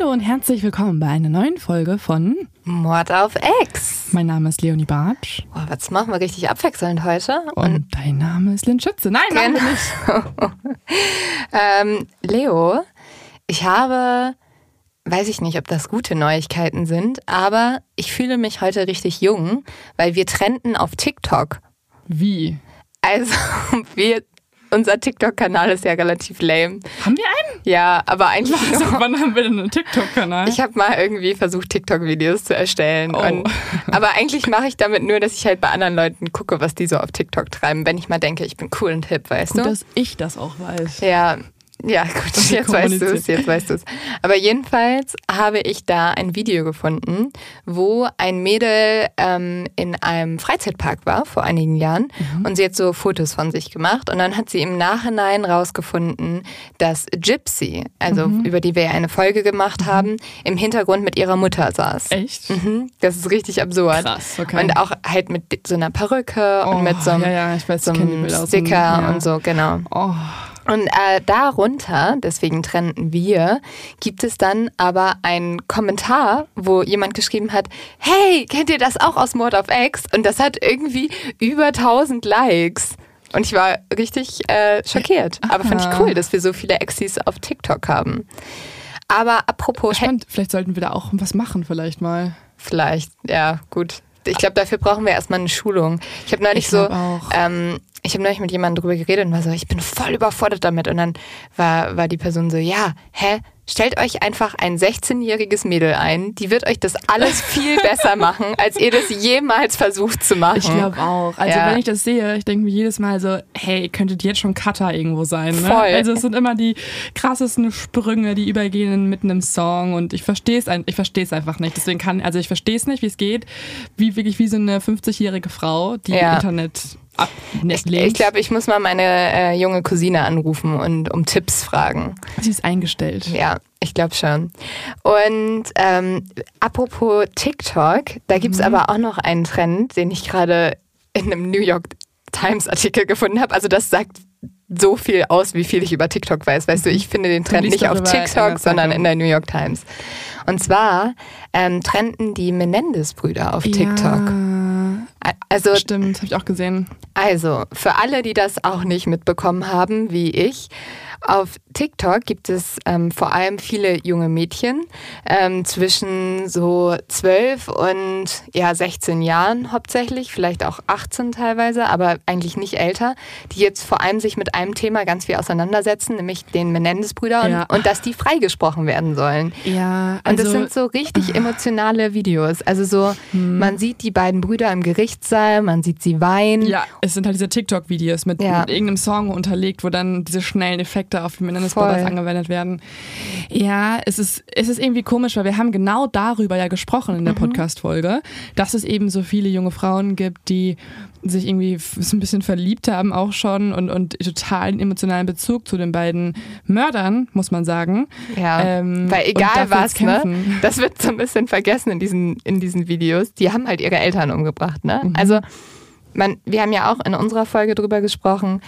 Hallo und herzlich willkommen bei einer neuen Folge von Mord auf Ex. Mein Name ist Leonie Bartsch Boah, was machen wir richtig abwechselnd heute? und dein Name ist Lynn Schütze. Nein, machen wir nicht. Ähm, Leo, ich habe, weiß ich nicht, ob das gute Neuigkeiten sind, aber ich fühle mich heute richtig jung, weil wir trennten auf TikTok. Wie? Also, wir, unser TikTok-Kanal ist ja relativ lame. Haben wir einen? Ja, aber eigentlich Also, wann haben wir denn einen TikTok-Kanal? Ich habe mal irgendwie versucht, TikTok-Videos zu erstellen. Oh. Und, aber eigentlich mache ich damit nur, dass ich halt bei anderen Leuten gucke, was die so auf TikTok treiben, wenn ich mal denke, ich bin cool und hip, weißt Gut, du? dass ich das auch weiß. Ja, ja, gut, jetzt weißt du es, jetzt weißt du es. Aber jedenfalls habe ich da ein Video gefunden, wo ein Mädel ähm, in einem Freizeitpark war vor einigen Jahren Mhm. und sie hat so Fotos von sich gemacht und dann hat sie im Nachhinein rausgefunden, dass Gypsy, also Mhm. über die wir eine Folge gemacht haben, im Hintergrund mit ihrer Mutter saß. Echt? Mhm, das ist richtig absurd. Krass, okay. Und auch halt mit so einer Perücke Oh, und mit so einem, ja, ja, weiß, so einem Sticker ja. und so, genau. Oh, Und äh, darunter, deswegen trennten wir, gibt es dann aber einen Kommentar, wo jemand geschrieben hat, hey, kennt ihr das auch aus Mord of X? Und das hat irgendwie über 1000 Likes. Und ich war richtig äh, schockiert. Aber fand ich Aha. cool, dass wir so viele Exis auf TikTok haben. Aber apropos, spannend. Vielleicht sollten wir da auch was machen, vielleicht mal. vielleicht, ja, gut. Ich glaube, dafür brauchen wir erstmal eine Schulung. Ich habe neulich Ich so, ähm, ich habe neulich mit jemandem drüber geredet und war so, ich bin voll überfordert damit. Und dann war, war die Person so, ja, hä? Stellt euch einfach ein 16-jähriges Mädel ein, die wird euch das alles viel besser machen, als ihr das jemals versucht zu machen. Ich glaube auch. Also Ja. wenn ich das sehe, ich denke mir jedes Mal so, hey, könntet jetzt schon Cutter irgendwo sein. Ne? Voll. Also es sind immer die krassesten Sprünge, die übergehen mitten im Song und ich verstehe es ich verstehe es einfach nicht. Deswegen kann, also ich verstehe es nicht, wie es geht, wie wirklich wie so eine 50-jährige Frau, die Ja. Internet ich ablehnt. ich glaube, ich muss mal meine äh, junge Cousine anrufen und um Tipps fragen. sie ist eingestellt. Ja, ich glaube schon. Und ähm, apropos TikTok, da gibt's Mhm. aber auch noch einen Trend, den ich gerade in einem New York Times Artikel gefunden habe. Also das sagt so viel aus, wie viel ich über TikTok weiß. Weißt du, ich finde den Trend nicht auf darüber in der TikTok, sondern in der New York Times. Und zwar ähm, trennten die Menendez-Brüder auf TikTok. Ja, Also stimmt, habe ich auch gesehen. also, für alle, die das auch nicht mitbekommen haben, wie ich, auf TikTok gibt es ähm, vor allem viele junge Mädchen ähm, zwischen so 12 und ja 16 Jahren hauptsächlich, vielleicht auch 18 teilweise, aber eigentlich nicht älter, die jetzt vor allem sich mit einem Thema ganz viel auseinandersetzen, nämlich den Menendez-Brüdern Ja. und dass die freigesprochen werden sollen. Ja, Und also das sind so richtig emotionale Videos. Also so, man sieht die beiden Brüder im Gerichtssaal, man sieht sie weinen. Ja, es sind halt diese TikTok-Videos mit, Ja. mit irgendeinem Song unterlegt, wo dann diese schnellen Effekte auf die Menendez Voll. Brothers angewendet werden. Ja, es ist, es ist irgendwie komisch, weil wir haben genau darüber ja gesprochen Mhm. in der Podcast-Folge, dass es eben so viele junge Frauen gibt, die sich irgendwie so ein bisschen verliebt haben auch schon und, und totalen emotionalen Bezug zu den beiden Mördern, muss man sagen. Ja, Ähm, weil egal was, ne, das wird so ein bisschen vergessen in diesen, in diesen Videos. Die haben halt ihre Eltern umgebracht, ne? Mhm. Also, man, wir haben ja auch in unserer Folge drüber gesprochen,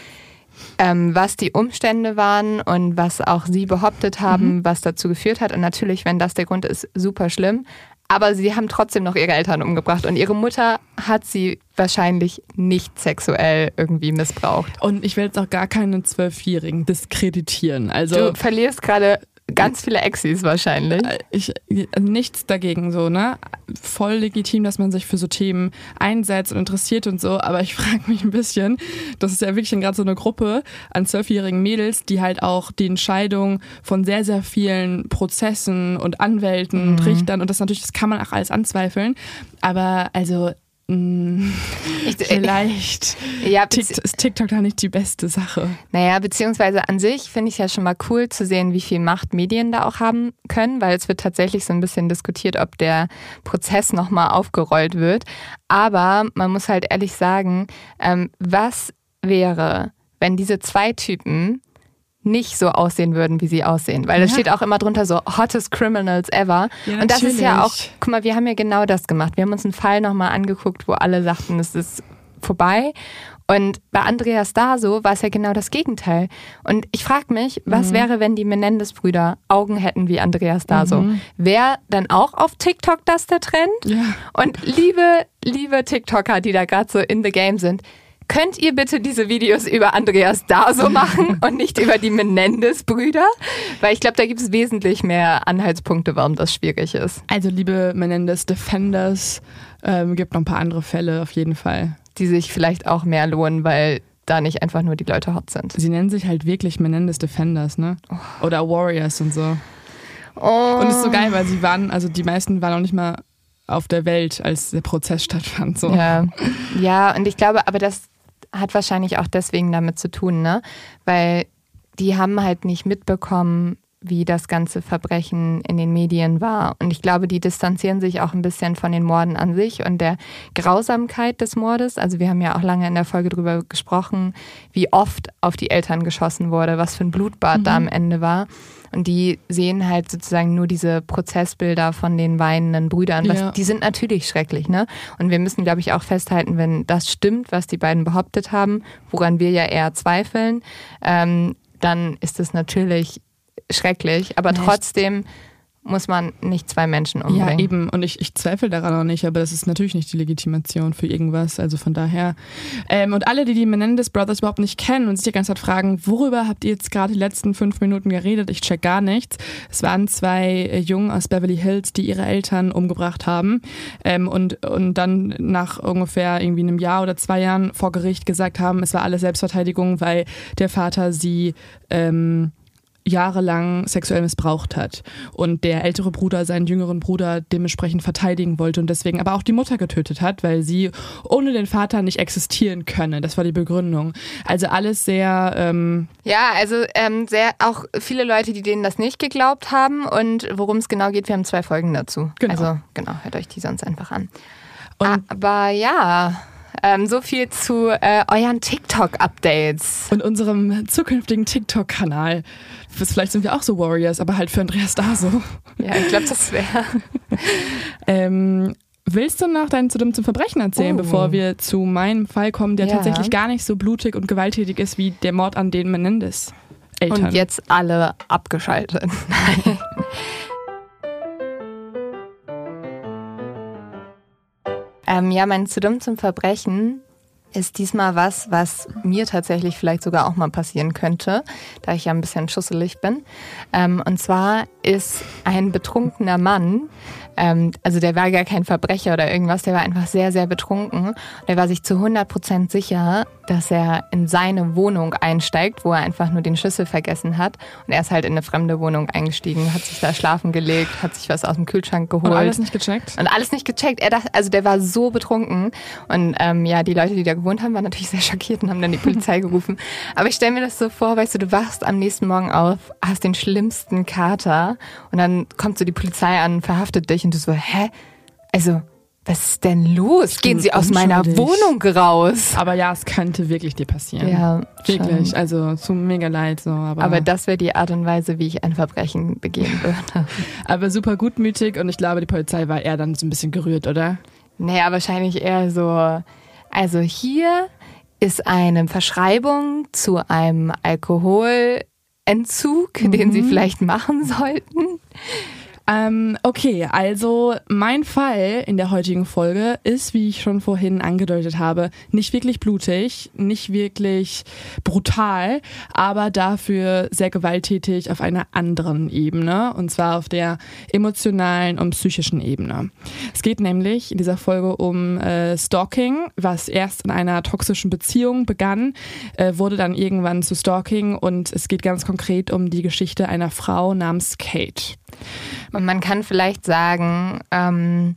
ähm, was die Umstände waren und was auch sie behauptet haben, mhm. was dazu geführt hat. Und natürlich, wenn das der Grund ist, super schlimm. Aber sie haben trotzdem noch ihre Eltern umgebracht und ihre Mutter hat sie wahrscheinlich nicht sexuell irgendwie missbraucht. Und ich will jetzt auch gar keinen Zwölfjährigen diskreditieren. Also du verlierst gerade Ganz viele Exis wahrscheinlich. Äh, ich, nichts dagegen so, ne? Voll legitim, dass man sich für so Themen einsetzt und interessiert und so, aber ich frage mich ein bisschen, das ist ja wirklich gerade so eine Gruppe an zwölfjährigen Mädels, die halt auch die Entscheidung von sehr, sehr vielen Prozessen und Anwälten mhm. und Richtern und das natürlich, das kann man auch alles anzweifeln, aber also ich, Vielleicht ja, ist TikTok da nicht die beste Sache. Naja, beziehungsweise an sich finde ich es ja schon mal cool zu sehen, wie viel Macht Medien da auch haben können, weil es wird tatsächlich so ein bisschen diskutiert, ob der Prozess nochmal aufgerollt wird. Aber man muss halt ehrlich sagen, ähm, was wäre, wenn diese zwei Typen nicht so aussehen würden, wie sie aussehen. Weil ja. es steht auch immer drunter so hottest criminals ever. Ja, und das ist ja auch, guck mal, wir haben ja genau das gemacht. Wir haben uns einen Fall nochmal angeguckt, wo alle sagten, es ist vorbei. Und bei Andreas Daso war es ja genau das Gegenteil. Und ich frage mich, was mhm. wäre, wenn die Menendez-Brüder Augen hätten wie Andreas Daso? Mhm. Wäre dann auch auf TikTok das der Trend? Ja. Und liebe, liebe TikToker, die da gerade so in the game sind, Könnt ihr bitte diese Videos über Andreas Daso machen und nicht über die Menendez-Brüder? Weil ich glaube, da gibt es wesentlich mehr Anhaltspunkte, warum das schwierig ist. Also, liebe Menendez-Defenders, ähm, gibt noch ein paar andere Fälle auf jeden Fall. Die sich vielleicht auch mehr lohnen, weil da nicht einfach nur die Leute hot sind. Sie nennen sich halt wirklich Menendez Defenders, ne? Oh. Oder Warriors und so. Oh. Und es ist so geil, weil sie waren, also die meisten waren auch nicht mal auf der Welt, als der Prozess stattfand. So. Ja. ja, und ich glaube, aber das hat wahrscheinlich auch deswegen damit zu tun, ne? Weil die haben halt nicht mitbekommen, wie das ganze Verbrechen in den Medien war. Und ich glaube, die distanzieren sich auch ein bisschen von den Morden an sich und der Grausamkeit des Mordes. Also wir haben ja auch lange in der Folge darüber gesprochen, wie oft auf die Eltern geschossen wurde, was für ein Blutbad mhm. da am Ende war. Und die sehen halt sozusagen nur diese Prozessbilder von den weinenden Brüdern. Was, ja. Die sind natürlich schrecklich, ne? Und wir müssen, glaube ich, auch festhalten, wenn das stimmt, was die beiden behauptet haben, woran wir ja eher zweifeln, ähm, dann ist es natürlich schrecklich. Aber trotzdem muss man nicht zwei Menschen umbringen. Ja, eben. Und ich, ich zweifle daran auch nicht, aber das ist natürlich nicht die Legitimation für irgendwas. Also von daher. Ähm, und alle, die die Menendez Brothers überhaupt nicht kennen und sich die ganze Zeit fragen, worüber habt ihr jetzt gerade die letzten fünf Minuten geredet? Ich check gar nichts. Es waren zwei äh, Jungen aus Beverly Hills, die ihre Eltern umgebracht haben ähm, und, und dann nach ungefähr irgendwie einem Jahr oder zwei Jahren vor Gericht gesagt haben, es war alles Selbstverteidigung, weil der Vater sie ähm, jahrelang sexuell missbraucht hat und der ältere Bruder seinen jüngeren Bruder dementsprechend verteidigen wollte und deswegen aber auch die Mutter getötet hat, weil sie ohne den Vater nicht existieren könne. Das war die Begründung. Also alles sehr. Ähm ja, also ähm, sehr auch viele Leute, die denen das nicht geglaubt haben und worum es genau geht, wir haben zwei Folgen dazu. Genau. Also genau, hört euch die sonst einfach an. Und aber ja. Ähm, so viel zu äh, euren TikTok-Updates. Und unserem zukünftigen TikTok-Kanal. Vielleicht sind wir auch so Warriors, aber halt für Andreas Daso. Ja, ich glaube, das wäre. ähm, Willst du noch deinen zu dumm zum Verbrechen erzählen, oh. bevor wir zu meinem Fall kommen, der ja. tatsächlich gar nicht so blutig und gewalttätig ist wie der Mord an den Menendez? Eltern. Und jetzt alle abgeschaltet. ähm, ja, mein zu dumm zum Verbrechen ist diesmal was, was mir tatsächlich vielleicht sogar auch mal passieren könnte, da ich ja ein bisschen schusselig bin. Ähm, und zwar ist ein betrunkener Mann ähm, also der war gar kein Verbrecher oder irgendwas, der war einfach sehr, sehr betrunken. Und er war sich zu 100 Prozent sicher, dass er in seine Wohnung einsteigt, wo er einfach nur den Schlüssel vergessen hat. Und er ist halt in eine fremde Wohnung eingestiegen, hat sich da schlafen gelegt, hat sich was aus dem Kühlschrank geholt. Und alles nicht gecheckt? Und alles nicht gecheckt. Er dachte, also der war so betrunken. Und ähm, ja, die Leute, die da gewohnt haben, waren natürlich sehr schockiert und haben dann die Polizei gerufen. Aber ich stelle mir das so vor, weißt du, du wachst am nächsten Morgen auf, hast den schlimmsten Kater und dann kommt so die Polizei an, verhaftet dich und du so, hä? Also, was ist denn los? Gehen Sie aus meiner Wohnung raus. Aber ja, es könnte wirklich dir passieren. Ja, wirklich. Schon. Also, so mega leid so. Aber, aber das wäre die Art und Weise, wie ich ein Verbrechen begehen würde. aber super gutmütig und ich glaube, die Polizei war eher dann so ein bisschen gerührt, oder? Naja, wahrscheinlich eher so. Also hier ist eine Verschreibung zu einem Alkoholentzug, mhm. den sie mhm. vielleicht machen sollten. Ähm, okay, also mein Fall in der heutigen Folge ist, wie ich schon vorhin angedeutet habe, nicht wirklich blutig, nicht wirklich brutal, aber dafür sehr gewalttätig auf einer anderen Ebene, und zwar auf der emotionalen und psychischen Ebene. Es geht nämlich in dieser Folge um äh, Stalking, was erst in einer toxischen Beziehung begann, äh, wurde dann irgendwann zu Stalking und es geht ganz konkret um die Geschichte einer Frau namens Kate. Und man kann vielleicht sagen, ähm,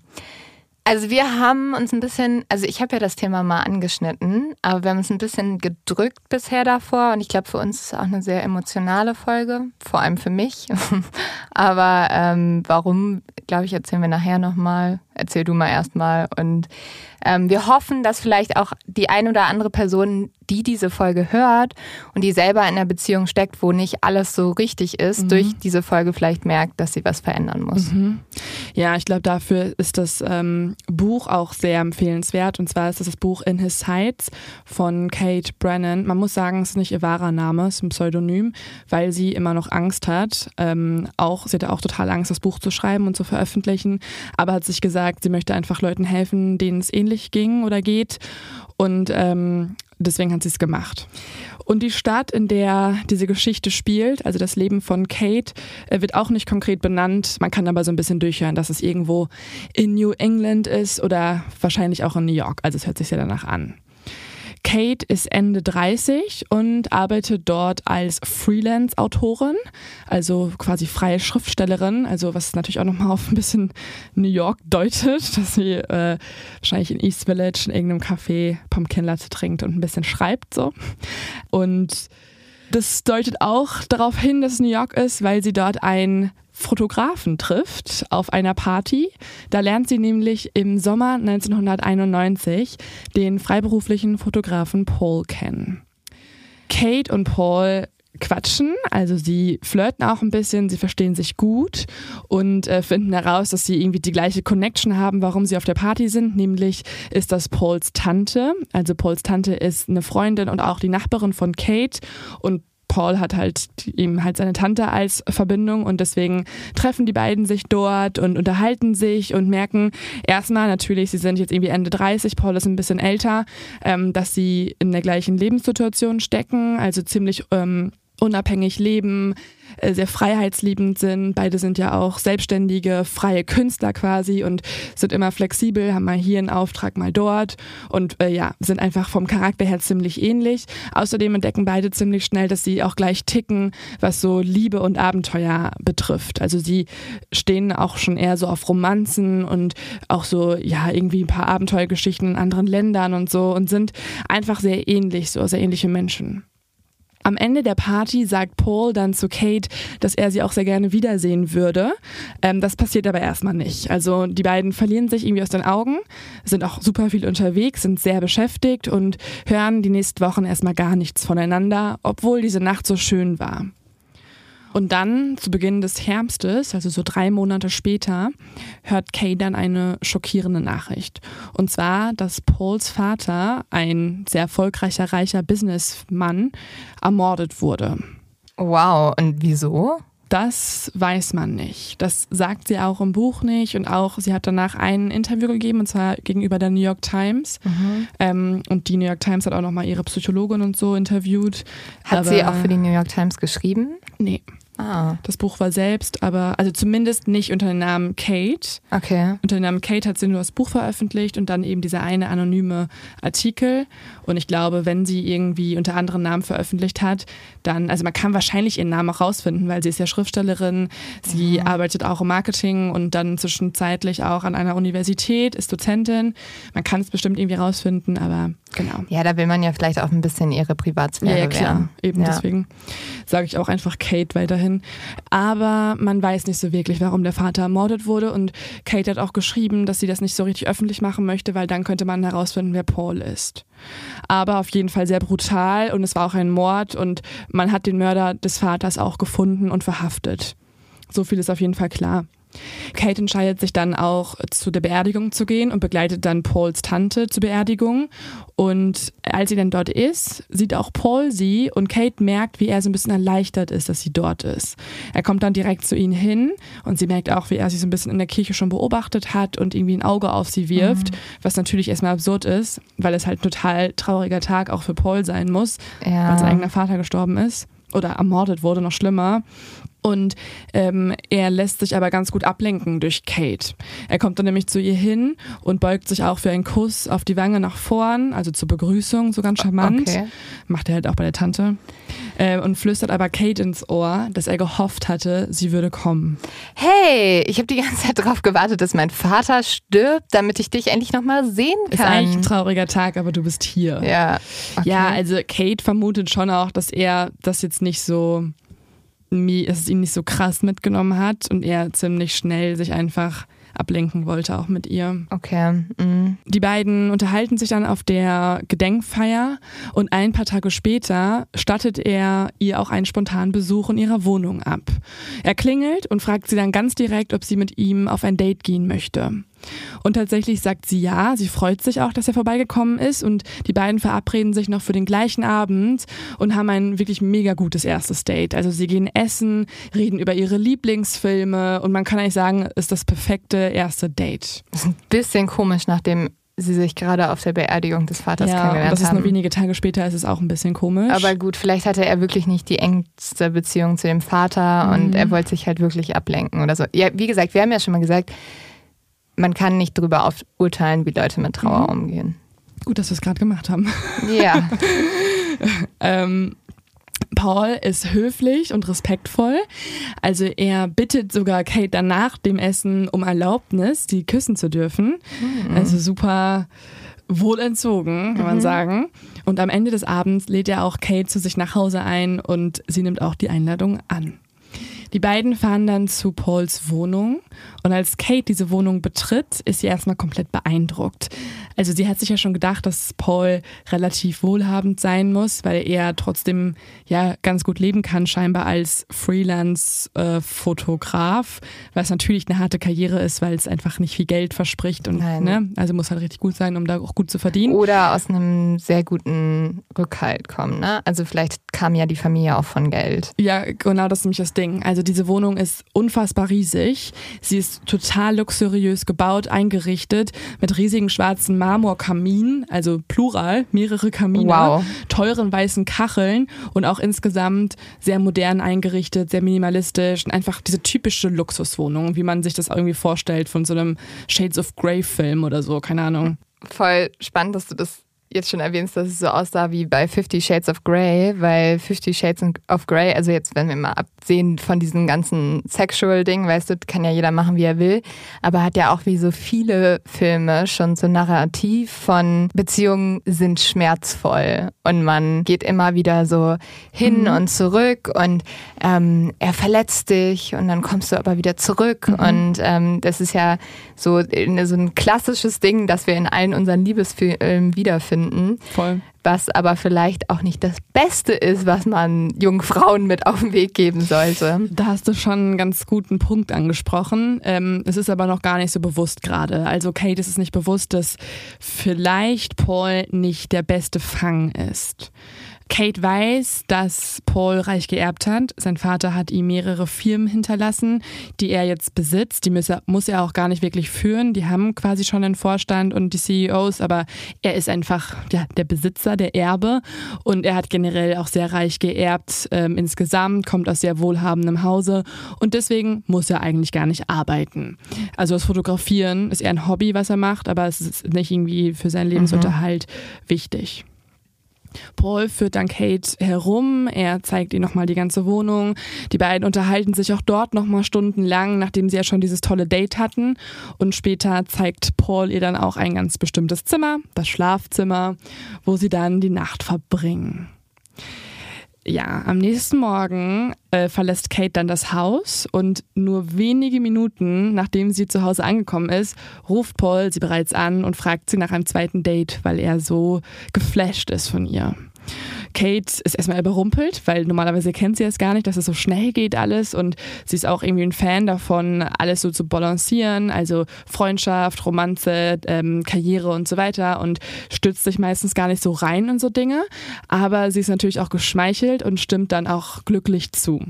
also wir haben uns ein bisschen, also ich habe ja das Thema mal angeschnitten, aber wir haben uns ein bisschen gedrückt bisher davor und ich glaube für uns ist es auch eine sehr emotionale Folge, vor allem für mich. aber ähm, warum, glaube ich, erzählen wir nachher nochmal. Erzähl du mal erstmal und ähm, wir hoffen, dass vielleicht auch die ein oder andere Person, die diese Folge hört und die selber in einer Beziehung steckt, wo nicht alles so richtig ist, mhm. durch diese Folge vielleicht merkt, dass sie was verändern muss. Mhm. Ja, ich glaube, dafür ist das ähm, Buch auch sehr empfehlenswert. Und zwar ist das das Buch In His Sights von Kate Brennan. Man muss sagen, es ist nicht ihr wahrer Name, es ist ein Pseudonym, weil sie immer noch Angst hat. Ähm, auch, sie hatte auch total Angst, das Buch zu schreiben und zu veröffentlichen, aber hat sich gesagt, sie möchte einfach Leuten helfen, denen es ähnlich ähnlich ging oder geht. Und ähm, deswegen hat sie es gemacht. Und die Stadt, in der diese Geschichte spielt, also das Leben von Kate, äh, wird auch nicht konkret benannt. Man kann aber so ein bisschen durchhören, dass es irgendwo in New England ist oder wahrscheinlich auch in New York. Also es hört sich ja danach an. Kate ist Ende 30 und arbeitet dort als Freelance-Autorin, also quasi freie Schriftstellerin, also was natürlich auch nochmal auf ein bisschen New York deutet, dass sie äh, wahrscheinlich in East Village in irgendeinem Café Pumpkin Latte trinkt und ein bisschen schreibt so. Und das deutet auch darauf hin, dass New York ist, weil sie dort ein Fotografen trifft auf einer Party. Da lernt sie nämlich im Sommer 1991 den freiberuflichen Fotografen Paul kennen. Kate und Paul quatschen, also sie flirten auch ein bisschen, sie verstehen sich gut und äh, finden heraus, dass sie irgendwie die gleiche Connection haben, warum sie auf der Party sind, nämlich ist das Pauls Tante. Also Pauls Tante ist eine Freundin und auch die Nachbarin von Kate und Paul hat halt ihm halt seine Tante als Verbindung und deswegen treffen die beiden sich dort und unterhalten sich und merken erstmal natürlich, sie sind jetzt irgendwie Ende 30, Paul ist ein bisschen älter, ähm, dass sie in der gleichen Lebenssituation stecken, also ziemlich ähm, unabhängig leben, äh, sehr freiheitsliebend sind. Beide sind ja auch selbstständige, freie Künstler quasi und sind immer flexibel, haben mal hier einen Auftrag, mal dort und äh, ja, sind einfach vom Charakter her ziemlich ähnlich. Außerdem entdecken beide ziemlich schnell, dass sie auch gleich ticken, was so Liebe und Abenteuer betrifft. Also sie stehen auch schon eher so auf Romanzen und auch so, ja, irgendwie ein paar Abenteuergeschichten in anderen Ländern und so und sind einfach sehr ähnlich, so sehr ähnliche Menschen. Am Ende der Party sagt Paul dann zu Kate, dass er sie auch sehr gerne wiedersehen würde. Ähm, das passiert aber erstmal nicht. Also die beiden verlieren sich irgendwie aus den Augen, sind auch super viel unterwegs, sind sehr beschäftigt und hören die nächsten Wochen erstmal gar nichts voneinander, obwohl diese Nacht so schön war. Und dann, zu Beginn des Herbstes, also so drei Monate später, hört Kay dann eine schockierende Nachricht. Und zwar, dass Pauls Vater, ein sehr erfolgreicher, reicher Businessmann, ermordet wurde. Wow, und wieso? Das weiß man nicht. Das sagt sie auch im Buch nicht. Und auch, sie hat danach ein Interview gegeben, und zwar gegenüber der New York Times. Mhm. Ähm, und die New York Times hat auch nochmal ihre Psychologin und so interviewt. Hat Aber, sie auch für die New York Times geschrieben? Nee. Ah. Das Buch war selbst, aber also zumindest nicht unter dem Namen Kate. Okay. Unter dem Namen Kate hat sie nur das Buch veröffentlicht und dann eben dieser eine anonyme Artikel. Und ich glaube, wenn sie irgendwie unter anderen Namen veröffentlicht hat, dann, also man kann wahrscheinlich ihren Namen auch rausfinden, weil sie ist ja Schriftstellerin, sie mhm. arbeitet auch im Marketing und dann zwischenzeitlich auch an einer Universität, ist Dozentin. Man kann es bestimmt irgendwie rausfinden, aber genau. Ja, da will man ja vielleicht auch ein bisschen ihre Privatsphäre ja, ja, klar. Eben ja. deswegen sage ich auch einfach Kate weiterhin. Aber man weiß nicht so wirklich, warum der Vater ermordet wurde. Und Kate hat auch geschrieben, dass sie das nicht so richtig öffentlich machen möchte, weil dann könnte man herausfinden, wer Paul ist. Aber auf jeden Fall sehr brutal. Und es war auch ein Mord. Und man hat den Mörder des Vaters auch gefunden und verhaftet. So viel ist auf jeden Fall klar. Kate entscheidet sich dann auch zu der Beerdigung zu gehen und begleitet dann Pauls Tante zur Beerdigung. Und als sie dann dort ist, sieht auch Paul sie und Kate merkt, wie er so ein bisschen erleichtert ist, dass sie dort ist. Er kommt dann direkt zu ihnen hin und sie merkt auch, wie er sie so ein bisschen in der Kirche schon beobachtet hat und irgendwie ein Auge auf sie wirft, mhm. was natürlich erstmal absurd ist, weil es halt ein total trauriger Tag auch für Paul sein muss, ja. weil sein eigener Vater gestorben ist oder ermordet wurde, noch schlimmer. Und ähm, er lässt sich aber ganz gut ablenken durch Kate. Er kommt dann nämlich zu ihr hin und beugt sich auch für einen Kuss auf die Wange nach vorn, also zur Begrüßung, so ganz charmant. Okay. Macht er halt auch bei der Tante. Äh, und flüstert aber Kate ins Ohr, dass er gehofft hatte, sie würde kommen. Hey, ich habe die ganze Zeit darauf gewartet, dass mein Vater stirbt, damit ich dich endlich nochmal sehen kann. Ist eigentlich ein trauriger Tag, aber du bist hier. Ja. Okay. Ja, also Kate vermutet schon auch, dass er das jetzt nicht so es ihn nicht so krass mitgenommen hat und er ziemlich schnell sich einfach ablenken wollte, auch mit ihr. Okay. Mhm. Die beiden unterhalten sich dann auf der Gedenkfeier und ein paar Tage später stattet er ihr auch einen spontanen Besuch in ihrer Wohnung ab. Er klingelt und fragt sie dann ganz direkt, ob sie mit ihm auf ein Date gehen möchte. Und tatsächlich sagt sie ja, sie freut sich auch, dass er vorbeigekommen ist und die beiden verabreden sich noch für den gleichen Abend und haben ein wirklich mega gutes erstes Date. Also sie gehen essen, reden über ihre Lieblingsfilme und man kann eigentlich sagen, ist das perfekte erste Date. Das ist ein bisschen komisch, nachdem sie sich gerade auf der Beerdigung des Vaters ja, kennengelernt haben. Das ist nur wenige Tage später, ist es auch ein bisschen komisch. Aber gut, vielleicht hatte er wirklich nicht die engste Beziehung zu dem Vater mhm. und er wollte sich halt wirklich ablenken oder so. Ja, wie gesagt, wir haben ja schon mal gesagt, man kann nicht darüber urteilen, wie Leute mit Trauer mhm. umgehen. Gut, dass wir es gerade gemacht haben. Ja. ähm, Paul ist höflich und respektvoll. Also er bittet sogar Kate dann nach dem Essen um Erlaubnis, die küssen zu dürfen. Mhm. Also super wohlentzogen, kann man mhm. sagen. Und am Ende des Abends lädt er auch Kate zu sich nach Hause ein und sie nimmt auch die Einladung an. Die beiden fahren dann zu Pauls Wohnung und als Kate diese Wohnung betritt, ist sie erstmal komplett beeindruckt. Also sie hat sich ja schon gedacht, dass Paul relativ wohlhabend sein muss, weil er trotzdem ja ganz gut leben kann, scheinbar als Freelance-Fotograf, was natürlich eine harte Karriere ist, weil es einfach nicht viel Geld verspricht und ne, also muss halt richtig gut sein, um da auch gut zu verdienen. Oder aus einem sehr guten Rückhalt kommen, ne? Also vielleicht kam ja die Familie auch von Geld. Ja, genau, das ist nämlich das Ding. Also diese Wohnung ist unfassbar riesig. Sie ist total luxuriös gebaut, eingerichtet, mit riesigen schwarzen Marmorkaminen, also plural, mehrere Kamine, wow. teuren weißen Kacheln und auch insgesamt sehr modern eingerichtet, sehr minimalistisch und einfach diese typische Luxuswohnung, wie man sich das irgendwie vorstellt von so einem Shades of Grey Film oder so, keine Ahnung. Voll spannend, dass du das jetzt schon erwähnst, dass es so aussah wie bei Fifty Shades of Grey, weil Fifty Shades of Grey, also jetzt, wenn wir mal absehen von diesem ganzen Sexual-Ding, weißt du, kann ja jeder machen, wie er will, aber hat ja auch wie so viele Filme schon so Narrativ von Beziehungen sind schmerzvoll und man geht immer wieder so hin mhm. und zurück und ähm, er verletzt dich und dann kommst du aber wieder zurück mhm. und ähm, das ist ja so, so ein klassisches Ding, das wir in allen unseren Liebesfilmen wiederfinden finden. Voll. Was aber vielleicht auch nicht das Beste ist, was man jungen Frauen mit auf den Weg geben sollte. Da hast du schon einen ganz guten Punkt angesprochen. Ähm, es ist aber noch gar nicht so bewusst gerade. Also Kate ist es nicht bewusst, dass vielleicht Paul nicht der beste Fang ist. Kate weiß, dass Paul reich geerbt hat. Sein Vater hat ihm mehrere Firmen hinterlassen, die er jetzt besitzt. Die muss er, muss er auch gar nicht wirklich führen. Die haben quasi schon einen Vorstand und die CEOs, aber er ist einfach ja, der Besitzer, der Erbe. Und er hat generell auch sehr reich geerbt ähm, insgesamt, kommt aus sehr wohlhabendem Hause und deswegen muss er eigentlich gar nicht arbeiten. Also das Fotografieren ist eher ein Hobby, was er macht, aber es ist nicht irgendwie für seinen Lebensunterhalt mhm. wichtig. Paul führt dann Kate herum, er zeigt ihr nochmal die ganze Wohnung. Die beiden unterhalten sich auch dort nochmal stundenlang, nachdem sie ja schon dieses tolle Date hatten. Und später zeigt Paul ihr dann auch ein ganz bestimmtes Zimmer, das Schlafzimmer, wo sie dann die Nacht verbringen. Ja, am nächsten Morgen äh, verlässt Kate dann das Haus und nur wenige Minuten nachdem sie zu Hause angekommen ist, ruft Paul sie bereits an und fragt sie nach einem zweiten Date, weil er so geflasht ist von ihr. Kate ist erstmal überrumpelt, weil normalerweise kennt sie es gar nicht, dass es so schnell geht alles. Und sie ist auch irgendwie ein Fan davon, alles so zu balancieren, also Freundschaft, Romanze, ähm, Karriere und so weiter. Und stützt sich meistens gar nicht so rein in so Dinge, aber sie ist natürlich auch geschmeichelt und stimmt dann auch glücklich zu.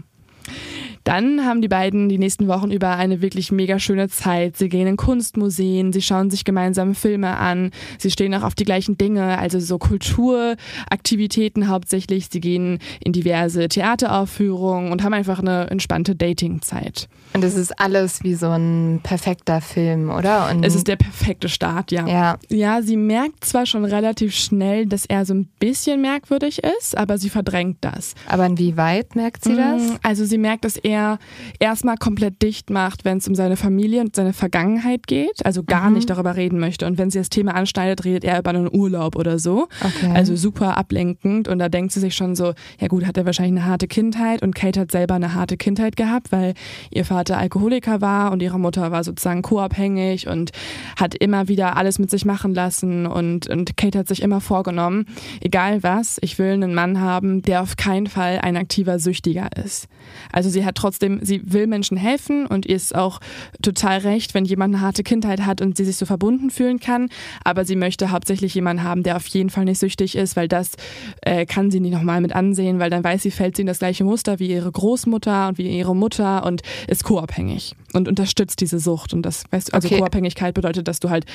Dann haben die beiden die nächsten Wochen über eine wirklich mega schöne Zeit. Sie gehen in Kunstmuseen, sie schauen sich gemeinsam Filme an, sie stehen auch auf die gleichen Dinge, also so Kulturaktivitäten hauptsächlich. Sie gehen in diverse Theateraufführungen und haben einfach eine entspannte Datingzeit. Und es ist alles wie so ein perfekter Film, oder? Und es ist der perfekte Start, ja. ja. Ja, sie merkt zwar schon relativ schnell, dass er so ein bisschen merkwürdig ist, aber sie verdrängt das. Aber inwieweit merkt sie das? Mm, Also sie merkt, dass er erstmal komplett dicht macht, wenn es um seine Familie und seine Vergangenheit geht, also gar Mhm. nicht darüber reden möchte. Und wenn sie das Thema anschneidet, redet er über einen Urlaub oder so. Okay. Also super ablenkend. Und da denkt sie sich schon so, ja gut, hat er wahrscheinlich eine harte Kindheit und Kate hat selber eine harte Kindheit gehabt, weil ihr Vater Alkoholiker war und ihre Mutter war sozusagen co-abhängig und hat immer wieder alles mit sich machen lassen und, und Kate hat sich immer vorgenommen, egal was, ich will einen Mann haben, der auf keinen Fall ein aktiver Süchtiger ist. Also sie hat trotzdem, sie will Menschen helfen und ihr ist auch total recht, wenn jemand eine harte Kindheit hat und sie sich so verbunden fühlen kann, aber sie möchte hauptsächlich jemanden haben, der auf jeden Fall nicht süchtig ist, weil das äh, kann sie nicht nochmal mit ansehen, weil dann weiß sie, fällt sie in das gleiche Muster wie ihre Großmutter und wie ihre Mutter und ist co-abhängig und unterstützt diese Sucht. Und das, weißt du, also Okay. Co-Abhängigkeit bedeutet, dass du halt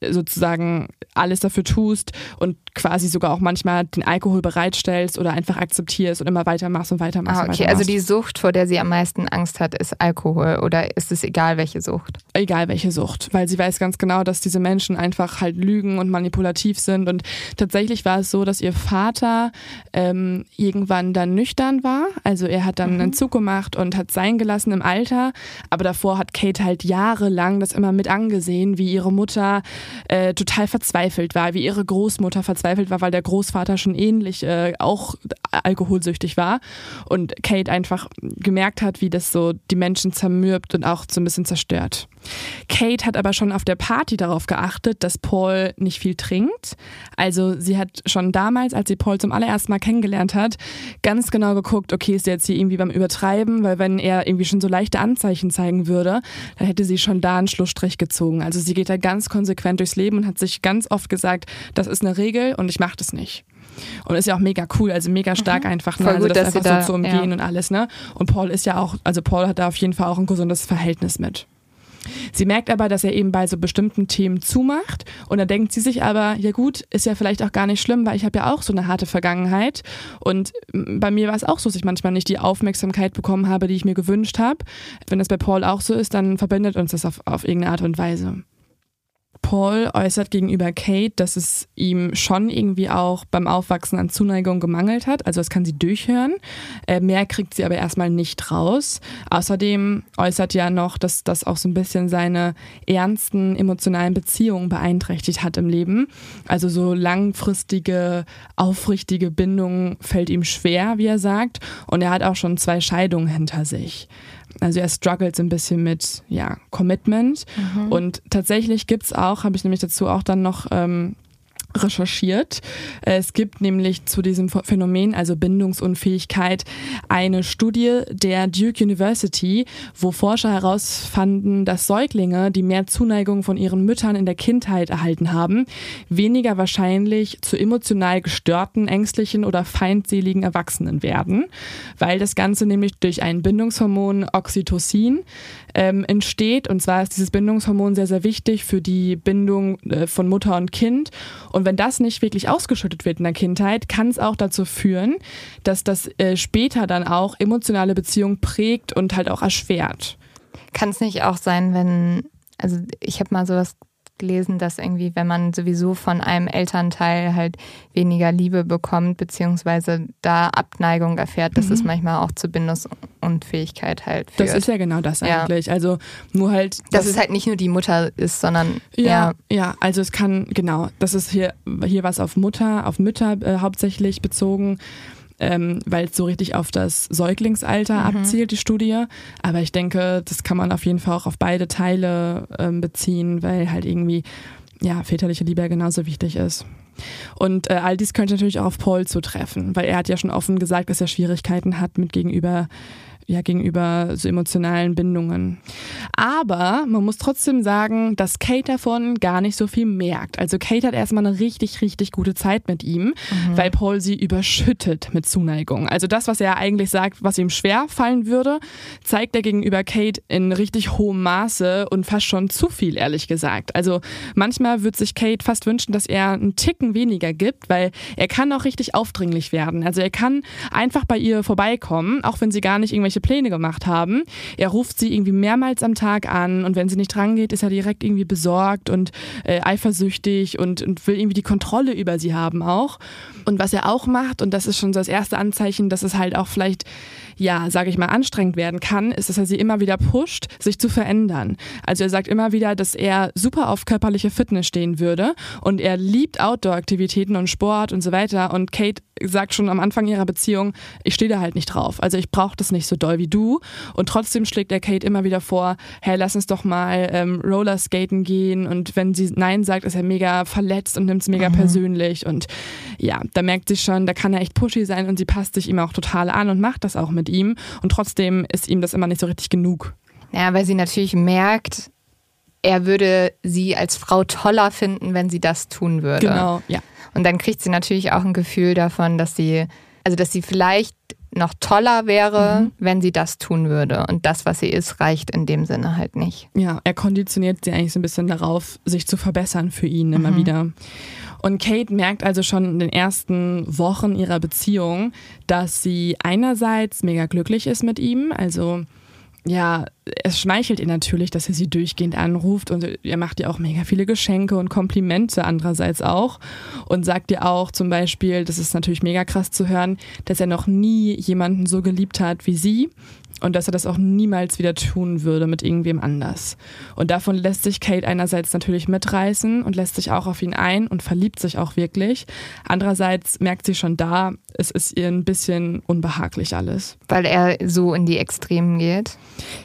äh, sozusagen alles dafür tust und quasi sogar auch manchmal den Alkohol bereitstellst oder einfach akzeptierst und immer weitermachst und weitermachst. Ah, und okay, weitermachst. also die Sucht, vor der sie am meisten Angst hat, ist Alkohol oder ist es egal, welche Sucht? egal welche Sucht, weil sie weiß ganz genau, dass diese Menschen einfach halt lügen und manipulativ sind. Und tatsächlich war es so, dass ihr Vater ähm, irgendwann dann nüchtern war. Also er hat dann einen Entzug gemacht und hat sein gelassen im Alter. Aber davor hat Kate halt jahrelang das immer mit angesehen, wie ihre Mutter äh, total verzweifelt war, wie ihre Großmutter verzweifelt war, weil der Großvater schon ähnlich äh, auch alkoholsüchtig war. Und Kate einfach gemerkt hat, wie das so die Menschen zermürbt und auch so ein bisschen zerstört. Kate hat aber schon auf der Party darauf geachtet, dass Paul nicht viel trinkt. Also sie hat schon damals, als sie Paul zum allerersten Mal kennengelernt hat, ganz genau geguckt, okay, ist er jetzt hier irgendwie beim Übertreiben, weil wenn er irgendwie schon so leichte Anzeichen zeigen würde, dann hätte sie schon da einen Schlussstrich gezogen. Also sie geht da ganz konsequent durchs Leben und hat sich ganz oft gesagt, das ist eine Regel und ich mache das nicht. Und ist ja auch mega cool, also mega stark einfach, ne? Voll also gut, das einfach da- so zu umgehen ja. und alles, ne? Und Paul ist ja auch, also Paul hat da auf jeden Fall auch ein gesundes Verhältnis mit. Sie merkt aber, dass er eben bei so bestimmten Themen zumacht und dann denkt sie sich aber, ja gut, ist ja vielleicht auch gar nicht schlimm, weil ich habe ja auch so eine harte Vergangenheit und bei mir war es auch so, dass ich manchmal nicht die Aufmerksamkeit bekommen habe, die ich mir gewünscht habe. Wenn das bei Paul auch so ist, dann verbindet uns das auf, auf irgendeine Art und Weise. Paul äußert gegenüber Kate, dass es ihm schon irgendwie auch beim Aufwachsen an Zuneigung gemangelt hat. Also das kann sie durchhören. Äh, mehr kriegt sie aber erstmal nicht raus. Außerdem äußert ja noch, dass das auch so ein bisschen seine ernsten emotionalen Beziehungen beeinträchtigt hat im Leben. Also so langfristige, aufrichtige Bindungen fällt ihm schwer, wie er sagt. Und er hat auch schon zwei Scheidungen hinter sich. Also er struggelt so ein bisschen mit ja, Commitment. Und tatsächlich gibt's auch, habe ich nämlich dazu auch dann noch ähm, recherchiert. Äh, Es gibt nämlich zu diesem Phänomen, also Bindungsunfähigkeit, eine Studie der Duke University, wo Forscher herausfanden, dass Säuglinge, die mehr Zuneigung von ihren Müttern in der Kindheit erhalten haben, weniger wahrscheinlich zu emotional gestörten, ängstlichen oder feindseligen Erwachsenen werden, weil das Ganze nämlich durch ein Bindungshormon Oxytocin ähm, entsteht. Und zwar ist dieses Bindungshormon sehr, sehr wichtig für die Bindung äh, von Mutter und Kind. Und wenn das nicht wirklich ausgeschüttet wird in der Kindheit, kann es auch dazu führen, dass das äh, später dann auch emotionale Beziehungen prägt und halt auch erschwert. Kann es nicht auch sein, wenn, also ich habe mal sowas gelesen, dass irgendwie, wenn man sowieso von einem Elternteil halt weniger Liebe bekommt, beziehungsweise da Abneigung erfährt, dass es manchmal auch zu Bindungsunfähigkeit halt führt. Das ist ja genau das Ja. eigentlich. Also nur halt. dass es halt nicht nur die Mutter ist, sondern Ja, ja, also es kann, genau, das ist hier, hier was auf Mutter, auf Mütter äh, hauptsächlich bezogen, ähm, weil es so richtig auf das Säuglingsalter abzielt, die Studie. Aber ich denke, das kann man auf jeden Fall auch auf beide Teile ähm, beziehen, weil halt irgendwie, ja, väterliche Liebe genauso wichtig ist. Und äh, all dies könnte natürlich auch auf Paul zutreffen, weil er hat ja schon offen gesagt, dass er Schwierigkeiten hat mit gegenüber ja, gegenüber so emotionalen Bindungen. Aber man muss trotzdem sagen, dass Kate davon gar nicht so viel merkt. Also Kate hat erstmal eine richtig, richtig gute Zeit mit ihm, mhm. weil Paul sie überschüttet mit Zuneigung. Also das, was er eigentlich sagt, was ihm schwer fallen würde, zeigt er gegenüber Kate in richtig hohem Maße und fast schon zu viel, ehrlich gesagt. Also manchmal würde sich Kate fast wünschen, dass er einen Ticken weniger gibt, weil er kann auch richtig aufdringlich werden. Also er kann einfach bei ihr vorbeikommen, auch wenn sie gar nicht irgendwelche irgendwelche Pläne gemacht haben. Er ruft sie irgendwie mehrmals am Tag an und wenn sie nicht drangeht, ist er direkt irgendwie besorgt und äh, eifersüchtig und, und will irgendwie die Kontrolle über sie haben auch. Und was er auch macht, und das ist schon so das erste Anzeichen, dass es halt auch vielleicht, ja, sage ich mal, anstrengend werden kann, ist, dass er sie immer wieder pusht, sich zu verändern. Also er sagt immer wieder, dass er super auf körperliche Fitness stehen würde und er liebt Outdoor-Aktivitäten und Sport und so weiter. Und Kate sagt schon am Anfang ihrer Beziehung, ich stehe da halt nicht drauf. Also ich brauche das nicht so doll wie du. Und trotzdem schlägt er Kate immer wieder vor, hey, lass uns doch mal ähm, Rollerskaten gehen. Und wenn sie Nein sagt, ist er mega verletzt und nimmt es mega mhm. persönlich. Und ja, da merkt sie schon, da kann er echt pushy sein und sie passt sich ihm auch total an und macht das auch mit ihm. Und trotzdem ist ihm das immer nicht so richtig genug. Ja, weil sie natürlich merkt, er würde sie als Frau toller finden, wenn sie das tun würde. Genau, ja. Und dann kriegt sie natürlich auch ein Gefühl davon, dass sie, also dass sie vielleicht noch toller wäre, mhm. wenn sie das tun würde. Und das, was sie ist, reicht in dem Sinne halt nicht. Ja, er konditioniert sie eigentlich so ein bisschen darauf, sich zu verbessern für ihn immer mhm. wieder. Und Kate merkt also schon in den ersten Wochen ihrer Beziehung, dass sie einerseits mega glücklich ist mit ihm, also ja, es schmeichelt ihr natürlich, dass er sie durchgehend anruft und er macht ihr auch mega viele Geschenke und Komplimente andererseits auch und sagt ihr auch zum Beispiel, das ist natürlich mega krass zu hören, dass er noch nie jemanden so geliebt hat wie sie und dass er das auch niemals wieder tun würde mit irgendwem anders. Und davon lässt sich Kate einerseits natürlich mitreißen und lässt sich auch auf ihn ein und verliebt sich auch wirklich. Andererseits merkt sie schon da, es ist ihr ein bisschen unbehaglich alles. Weil er so in die Extremen geht?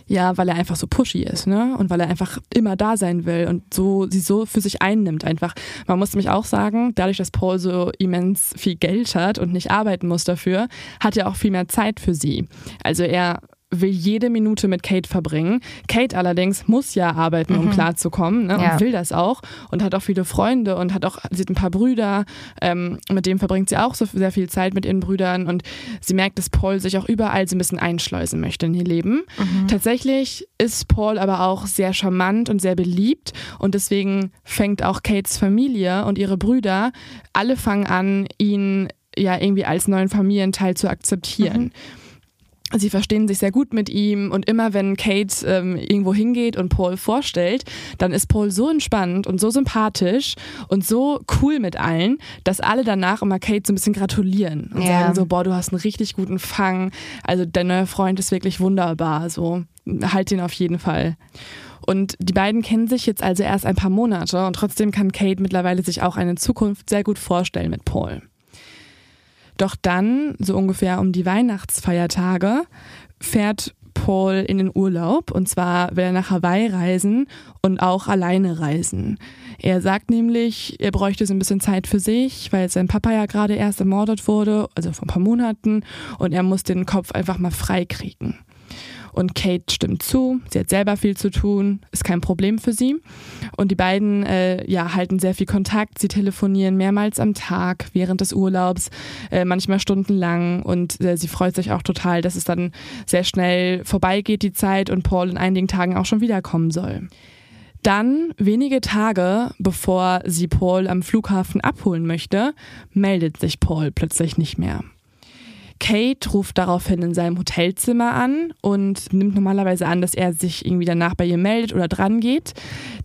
Ja, weil er einfach so pushy ist, ne? Und weil er einfach immer da sein will und so sie so für sich einnimmt einfach. Man muss nämlich auch sagen, dadurch, dass Paul so immens viel Geld hat und nicht arbeiten muss dafür, hat er auch viel mehr Zeit für sie. Also er will jede Minute mit Kate verbringen. Kate allerdings muss ja arbeiten, um mhm. klarzukommen ne, ja. und will das auch und hat auch viele Freunde und hat auch, sie hat ein paar Brüder, ähm, mit denen verbringt sie auch so sehr viel Zeit mit ihren Brüdern und sie merkt, dass Paul sich auch überall so ein bisschen einschleusen möchte in ihr Leben. Mhm. Tatsächlich ist Paul aber auch sehr charmant und sehr beliebt und deswegen fängt auch Kates Familie und ihre Brüder, alle fangen an, ihn ja irgendwie als neuen Familienteil zu akzeptieren. Mhm. Sie verstehen sich sehr gut mit ihm und immer wenn Kate ähm, irgendwo hingeht und Paul vorstellt, dann ist Paul so entspannt und so sympathisch und so cool mit allen, dass alle danach immer Kate so ein bisschen gratulieren und ja. sagen so, boah, du hast einen richtig guten Fang, also dein neuer Freund ist wirklich wunderbar, so halt ihn auf jeden Fall. Und die beiden kennen sich jetzt also erst ein paar Monate und trotzdem kann Kate mittlerweile sich auch eine Zukunft sehr gut vorstellen mit Paul. Doch dann, so ungefähr um die Weihnachtsfeiertage, fährt Paul in den Urlaub und zwar will er nach Hawaii reisen und auch alleine reisen. Er sagt nämlich, er bräuchte so ein bisschen Zeit für sich, weil sein Papa ja gerade erst ermordet wurde, also vor ein paar Monaten und er muss den Kopf einfach mal frei kriegen. Und Kate stimmt zu, sie hat selber viel zu tun, ist kein Problem für sie. Und die beiden äh, ja, halten sehr viel Kontakt, sie telefonieren mehrmals am Tag während des Urlaubs, äh, manchmal stundenlang und äh, sie freut sich auch total, dass es dann sehr schnell vorbeigeht, die Zeit und Paul in einigen Tagen auch schon wiederkommen soll. Dann, wenige Tage bevor sie Paul am Flughafen abholen möchte, meldet sich Paul plötzlich nicht mehr. Kate ruft daraufhin in seinem Hotelzimmer an und nimmt normalerweise an, dass er sich irgendwie danach bei ihr meldet oder dran geht.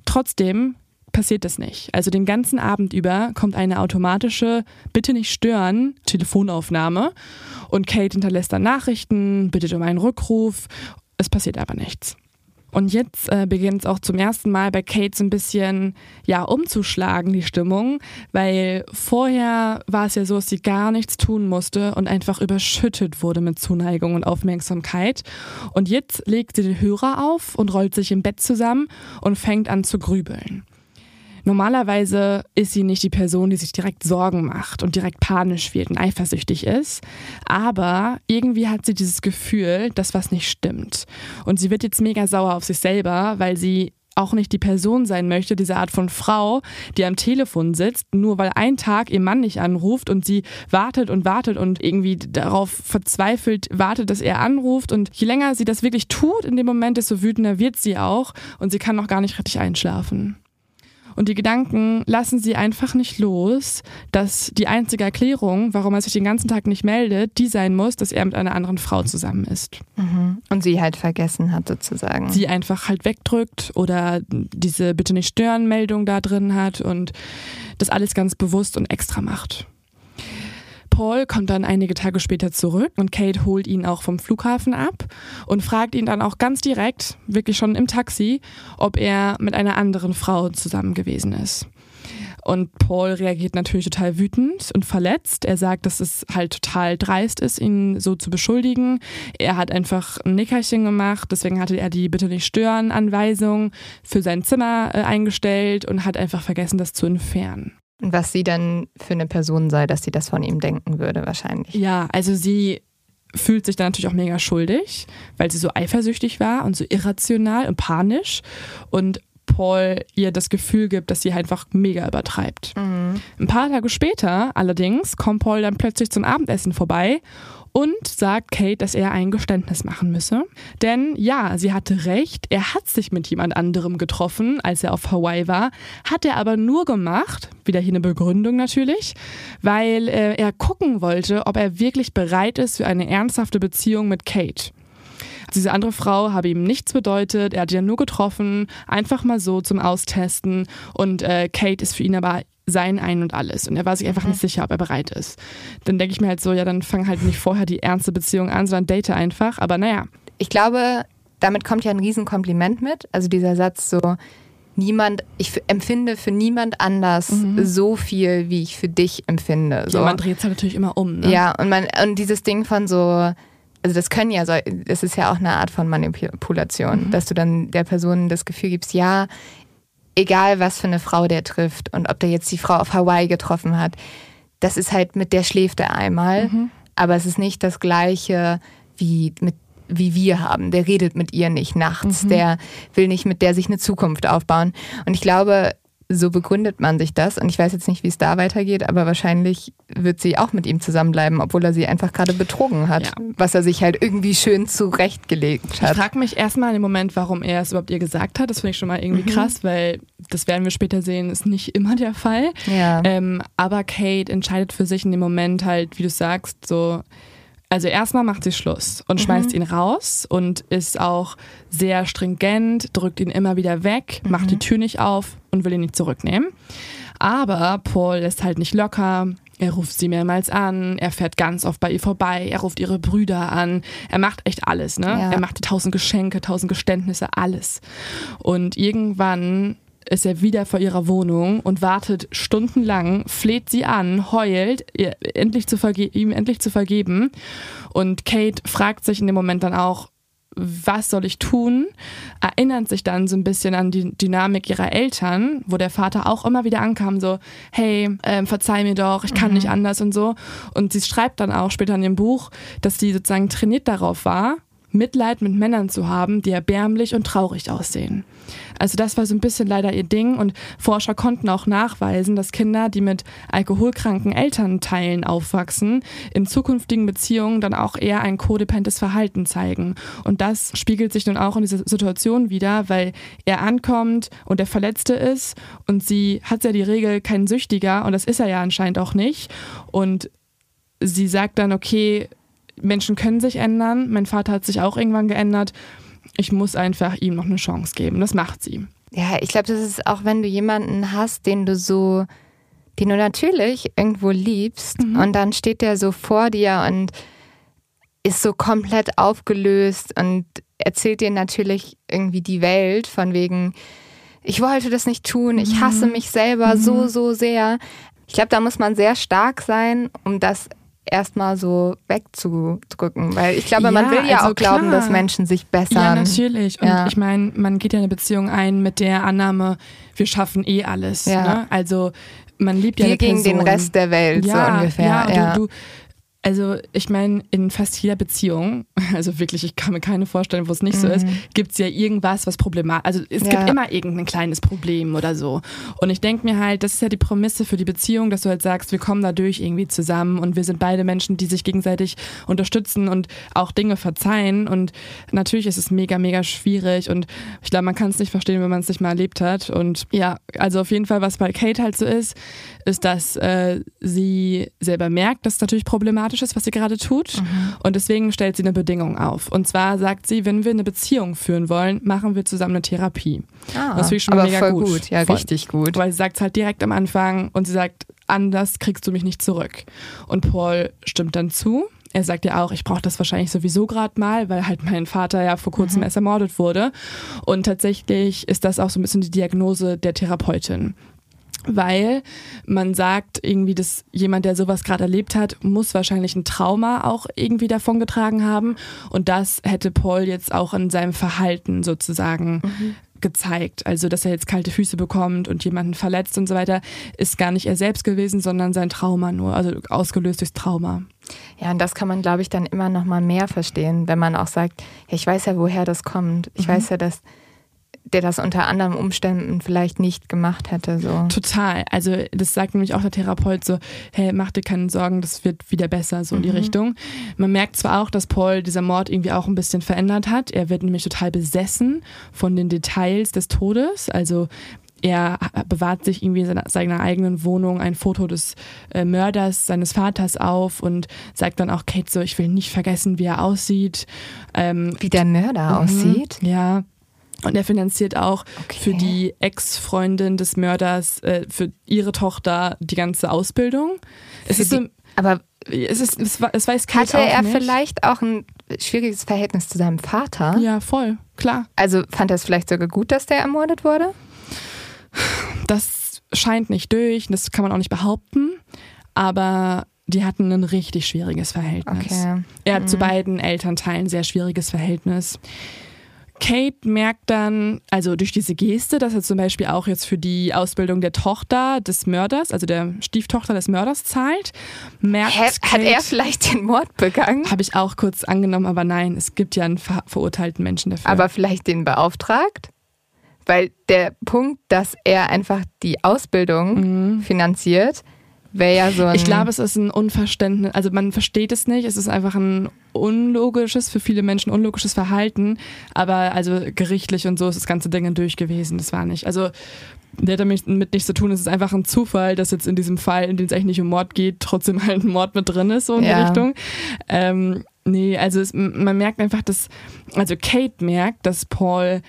Trotzdem passiert das nicht. Also den ganzen Abend über kommt eine automatische Bitte nicht stören Telefonaufnahme und Kate hinterlässt dann Nachrichten, bittet um einen Rückruf. Es passiert aber nichts. Und jetzt äh, beginnt es auch zum ersten Mal bei Kate so ein bisschen ja umzuschlagen, die Stimmung, weil vorher war es ja so, dass sie gar nichts tun musste und einfach überschüttet wurde mit Zuneigung und Aufmerksamkeit. Und jetzt legt sie den Hörer auf und rollt sich im Bett zusammen und fängt an zu grübeln. Normalerweise ist sie nicht die Person, die sich direkt Sorgen macht und direkt panisch wird und eifersüchtig ist. Aber irgendwie hat sie dieses Gefühl, dass was nicht stimmt. Und sie wird jetzt mega sauer auf sich selber, weil sie auch nicht die Person sein möchte, diese Art von Frau, die am Telefon sitzt, nur weil ein Tag ihr Mann nicht anruft und sie wartet und wartet und irgendwie darauf verzweifelt wartet, dass er anruft. Und je länger sie das wirklich tut in dem Moment, desto wütender wird sie auch und sie kann noch gar nicht richtig einschlafen. Und die Gedanken lassen sie einfach nicht los, dass die einzige Erklärung, warum er sich den ganzen Tag nicht meldet, die sein muss, dass er mit einer anderen Frau zusammen ist. Mhm. Und sie halt vergessen hat sozusagen. Sie einfach halt wegdrückt oder diese Bitte nicht stören Meldung da drin hat und das alles ganz bewusst und extra macht. Paul kommt dann einige Tage später zurück und Kate holt ihn auch vom Flughafen ab und fragt ihn dann auch ganz direkt, wirklich schon im Taxi, ob er mit einer anderen Frau zusammen gewesen ist. Und Paul reagiert natürlich total wütend und verletzt. Er sagt, dass es halt total dreist ist, ihn so zu beschuldigen. Er hat einfach ein Nickerchen gemacht, deswegen hatte er die Bitte nicht stören Anweisung für sein Zimmer äh, eingestellt und hat einfach vergessen, das zu entfernen. Und was sie dann für eine Person sei, dass sie das von ihm denken würde, wahrscheinlich. Ja, also sie fühlt sich dann natürlich auch mega schuldig, weil sie so eifersüchtig war und so irrational und panisch und Paul ihr das Gefühl gibt, dass sie halt einfach mega übertreibt. Mhm. Ein paar Tage später allerdings kommt Paul dann plötzlich zum Abendessen vorbei und sagt Kate, dass er ein Geständnis machen müsse. Denn ja, sie hatte recht, er hat sich mit jemand anderem getroffen, als er auf Hawaii war, hat er aber nur gemacht, wieder hier eine Begründung natürlich, weil äh, er gucken wollte, ob er wirklich bereit ist für eine ernsthafte Beziehung mit Kate. Diese andere Frau habe ihm nichts bedeutet, er hat sie ja nur getroffen, einfach mal so zum Austesten und äh, Kate ist für ihn aber sein Ein und Alles. Und er war sich einfach mhm. nicht sicher, ob er bereit ist. Dann denke ich mir halt so, ja, dann fang halt nicht vorher die ernste Beziehung an, sondern date einfach. Aber naja. Ich glaube, damit kommt ja ein Riesenkompliment mit. Also dieser Satz so, niemand, ich empfinde für niemand anders mhm. so viel, wie ich für dich empfinde. So. Ja, man dreht es halt natürlich immer um. Ne? Ja, und, man, und dieses Ding von so, also das können ja so, das ist ja auch eine Art von Manipulation, mhm. dass du dann der Person das Gefühl gibst, ja, egal was für eine Frau der trifft und ob der jetzt die Frau auf Hawaii getroffen hat, das ist halt mit der schläft er einmal, mhm. aber es ist nicht das gleiche wie mit wie wir haben. Der redet mit ihr nicht nachts, mhm. der will nicht mit der sich eine Zukunft aufbauen. Und ich glaube, so begründet man sich das. Und ich weiß jetzt nicht, wie es da weitergeht, aber wahrscheinlich wird sie auch mit ihm zusammenbleiben, obwohl er sie einfach gerade betrogen hat, ja. was er sich halt irgendwie schön zurechtgelegt hat. Ich frage mich erstmal im Moment, warum er es überhaupt ihr gesagt hat. Das finde ich schon mal irgendwie mhm. krass, weil das werden wir später sehen, ist nicht immer der Fall. Ja. Ähm, aber Kate entscheidet für sich in dem Moment halt, wie du sagst, so also erstmal macht sie Schluss und mhm. schmeißt ihn raus und ist auch sehr stringent, drückt ihn immer wieder weg, mhm. macht die Tür nicht auf und will ihn nicht zurücknehmen. Aber Paul ist halt nicht locker. Er ruft sie mehrmals an, er fährt ganz oft bei ihr vorbei, er ruft ihre Brüder an, er macht echt alles, ne? Ja. Er macht tausend Geschenke, tausend Geständnisse, alles. Und irgendwann ist er wieder vor ihrer Wohnung und wartet stundenlang, fleht sie an, heult, ihr endlich zu ihm endlich zu vergeben. Und Kate fragt sich in dem Moment dann auch, was soll ich tun? Erinnert sich dann so ein bisschen an die Dynamik ihrer Eltern, wo der Vater auch immer wieder ankam, so, hey, äh, verzeih mir doch, ich kann mhm. nicht anders und so. Und sie schreibt dann auch später in dem Buch, dass sie sozusagen trainiert darauf war, Mitleid mit Männern zu haben, die erbärmlich und traurig aussehen. Also das war so ein bisschen leider ihr Ding und Forscher konnten auch nachweisen, dass Kinder, die mit alkoholkranken Elternteilen aufwachsen, in zukünftigen Beziehungen dann auch eher ein kodependentes Verhalten zeigen. Und das spiegelt sich nun auch in dieser Situation wieder, weil er ankommt und der Verletzte ist und sie hat ja die Regel kein Süchtiger und das ist er ja anscheinend auch nicht. Und sie sagt dann, okay, Menschen können sich ändern. Mein Vater hat sich auch irgendwann geändert. Ich muss einfach ihm noch eine Chance geben. Das macht sie. Ja, ich glaube, das ist auch, wenn du jemanden hast, den du so, den du natürlich irgendwo liebst mhm. und dann steht der so vor dir und ist so komplett aufgelöst und erzählt dir natürlich irgendwie die Welt von wegen, ich wollte das nicht tun, ich hasse mhm. mich selber mhm. so, so sehr. Ich glaube, da muss man sehr stark sein, um das erstmal so wegzudrücken. Weil ich glaube, man Ja, will ja also auch glauben, klar. dass Menschen sich bessern. Ja, natürlich. Und Ja. ich meine, man geht ja eine Beziehung ein mit der Annahme, wir schaffen eh alles. Ja. Ne? Also man liebt ja Wir gegen den Person. Rest der Welt, so ungefähr. Ja, Du, du, also ich meine, in fast jeder Beziehung, also wirklich, ich kann mir keine vorstellen, wo es nicht so ist, gibt es ja irgendwas, was problematisch Also es Ja. gibt immer irgendein kleines Problem oder so. Und ich denke mir halt, das ist ja die Prämisse für die Beziehung, dass du halt sagst, wir kommen dadurch irgendwie zusammen und wir sind beide Menschen, die sich gegenseitig unterstützen und auch Dinge verzeihen. Und natürlich ist es mega, mega schwierig und ich glaube, man kann es nicht verstehen, wenn man es nicht mal erlebt hat. Und ja, also auf jeden Fall, was bei Kate halt so ist, ist, dass äh, sie selber merkt, dass es natürlich problematisch ist, was sie gerade tut. Und deswegen stellt sie eine Bedingung auf. Und zwar sagt sie, wenn wir eine Beziehung führen wollen, machen wir zusammen eine Therapie. Ah, Das finde ich schon aber mega voll gut. gut. Ja, Voll. richtig gut. Weil sie sagt es halt direkt am Anfang und sie sagt, anders kriegst du mich nicht zurück. Und Paul stimmt dann zu. Er sagt ja auch, ich brauche das wahrscheinlich sowieso gerade mal, weil halt mein Vater ja vor kurzem erst ermordet wurde. Und tatsächlich ist das auch so ein bisschen die Diagnose der Therapeutin. Weil man sagt irgendwie, dass jemand, der sowas gerade erlebt hat, muss wahrscheinlich ein Trauma auch irgendwie davongetragen haben. Und das hätte Paul jetzt auch in seinem Verhalten sozusagen gezeigt. Also, dass er jetzt kalte Füße bekommt und jemanden verletzt und so weiter, ist gar nicht er selbst gewesen, sondern sein Trauma nur, also ausgelöst durchs Trauma. Ja, und das kann man, glaube ich, dann immer noch mal mehr verstehen, wenn man auch sagt, ich weiß ja, woher das kommt. Ich weiß ja, dass der das unter anderen Umständen vielleicht nicht gemacht hätte. So. Total. Also das sagt nämlich auch der Therapeut so, hey, mach dir keine Sorgen, das wird wieder besser, so in die Richtung. Man merkt zwar auch, dass Paul dieser Mord irgendwie auch ein bisschen verändert hat. Er wird nämlich total besessen von den Details des Todes. Also er bewahrt sich irgendwie in seiner, eigenen Wohnung ein Foto des äh, Mörders seines Vaters auf und sagt dann auch Kate so, ich will nicht vergessen, wie er aussieht. Ähm, Wie der Mörder aussieht. ja. Und er finanziert auch Okay. für die Ex-Freundin des Mörders, äh, für ihre Tochter die ganze Ausbildung. Es Für ist, so, die- Aber es ist, es, es weiß Kate hatte er nicht. vielleicht auch ein schwieriges Verhältnis zu seinem Vater? Ja, voll, klar. Also fand er es vielleicht sogar gut, dass der ermordet wurde? Das scheint nicht durch, das kann man auch nicht behaupten, aber die hatten ein richtig schwieriges Verhältnis. Okay. Er hat zu beiden Elternteilen ein sehr schwieriges Verhältnis. Kate merkt dann, also durch diese Geste, dass er zum Beispiel auch jetzt für die Ausbildung der Tochter des Mörders, also der Stieftochter des Mörders zahlt, merkt hat Kate, er vielleicht den Mord begangen? habe ich auch kurz angenommen, aber nein, es gibt ja einen ver verurteilten Menschen dafür. Aber vielleicht den beauftragt? Weil der Punkt, dass er einfach die Ausbildung finanziert, wäre ja so ein. Ich glaube, es ist ein Unverständnis, also man versteht es nicht, es ist einfach ein unlogisches, für viele Menschen unlogisches Verhalten, aber also gerichtlich und so ist das ganze Ding durch gewesen, das war nicht. Also der hat damit mit nichts zu tun, es ist einfach ein Zufall, dass jetzt in diesem Fall, in dem es eigentlich nicht um Mord geht, trotzdem halt ein Mord mit drin ist, so in die Ja. Richtung. Ähm, nee, also es, man merkt einfach, dass, also Kate merkt, dass Paul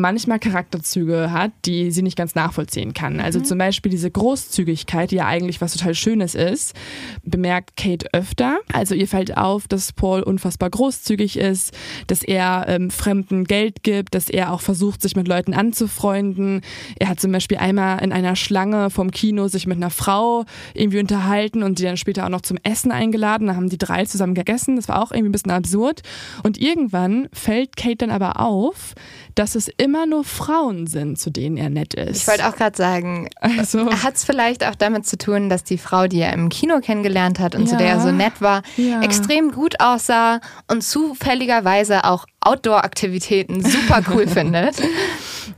manchmal Charakterzüge hat, die sie nicht ganz nachvollziehen kann. Mhm. Also zum Beispiel diese Großzügigkeit, die ja eigentlich was total Schönes ist, bemerkt Kate öfter. Also ihr fällt auf, dass Paul unfassbar großzügig ist, dass er ähm, Fremden Geld gibt, dass er auch versucht, sich mit Leuten anzufreunden. Er hat zum Beispiel einmal in einer Schlange vom Kino sich mit einer Frau irgendwie unterhalten und die dann später auch noch zum Essen eingeladen. Da haben die drei zusammen gegessen. Das war auch irgendwie ein bisschen absurd. Und irgendwann fällt Kate dann aber auf, dass es immer nur Frauen sind, zu denen er nett ist. ich wollte auch gerade sagen, also, hat es vielleicht auch damit zu tun, dass die Frau, die er im Kino kennengelernt hat und zu Ja. der er so nett war, Ja. extrem gut aussah und zufälligerweise auch Outdoor-Aktivitäten super cool findet.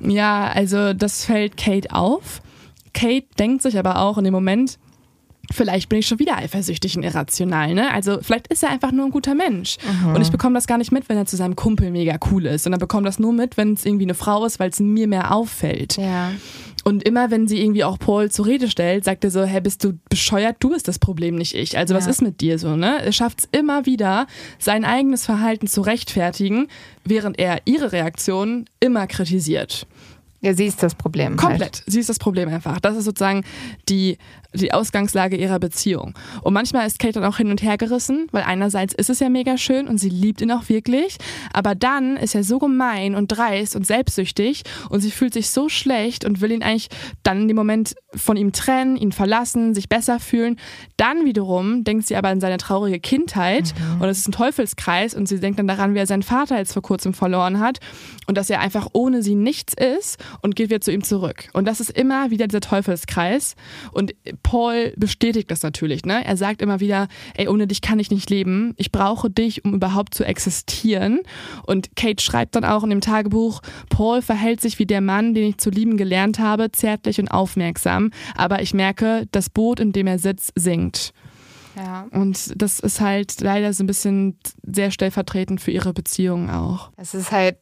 ja, also das fällt Kate auf. Kate denkt sich aber auch in dem Moment, vielleicht bin ich schon wieder eifersüchtig und irrational, ne? Also vielleicht ist er einfach nur ein guter Mensch. Und ich bekomme das gar nicht mit, wenn er zu seinem Kumpel mega cool ist, sondern bekomme das nur mit, wenn es irgendwie eine Frau ist, weil es mir mehr auffällt. Ja. Und immer, wenn sie irgendwie auch Paul zur Rede stellt, sagt er so, hä, bist du bescheuert? Du bist das Problem, nicht ich. Also was Ja. ist mit dir so, ne? Er schafft es immer wieder, sein eigenes Verhalten zu rechtfertigen, während er ihre Reaktion immer kritisiert. Ja, sie ist das Problem. Komplett. Halt. Sie ist das Problem einfach. Das ist sozusagen die, die Ausgangslage ihrer Beziehung. Und manchmal ist Kate dann auch hin und her gerissen, weil einerseits ist es ja mega schön und sie liebt ihn auch wirklich, aber dann ist er so gemein und dreist und selbstsüchtig und sie fühlt sich so schlecht und will ihn eigentlich dann in dem Moment von ihm trennen, ihn verlassen, sich besser fühlen. Dann wiederum denkt sie aber an seine traurige Kindheit mhm. und es ist ein Teufelskreis und sie denkt dann daran, wie er seinen Vater jetzt vor kurzem verloren hat und dass er einfach ohne sie nichts ist und geht wieder zu ihm zurück. Und das ist immer wieder dieser Teufelskreis. Und Paul bestätigt das natürlich. Ne? Er sagt immer wieder, ey, ohne dich kann ich nicht leben. Ich brauche dich, um überhaupt zu existieren. Und Kate schreibt dann auch in dem Tagebuch, Paul verhält sich wie der Mann, den ich zu lieben gelernt habe, zärtlich und aufmerksam. Aber ich merke, das Boot, in dem er sitzt, sinkt. Ja. Und das ist halt leider so ein bisschen sehr stellvertretend für ihre Beziehung auch. Es ist halt,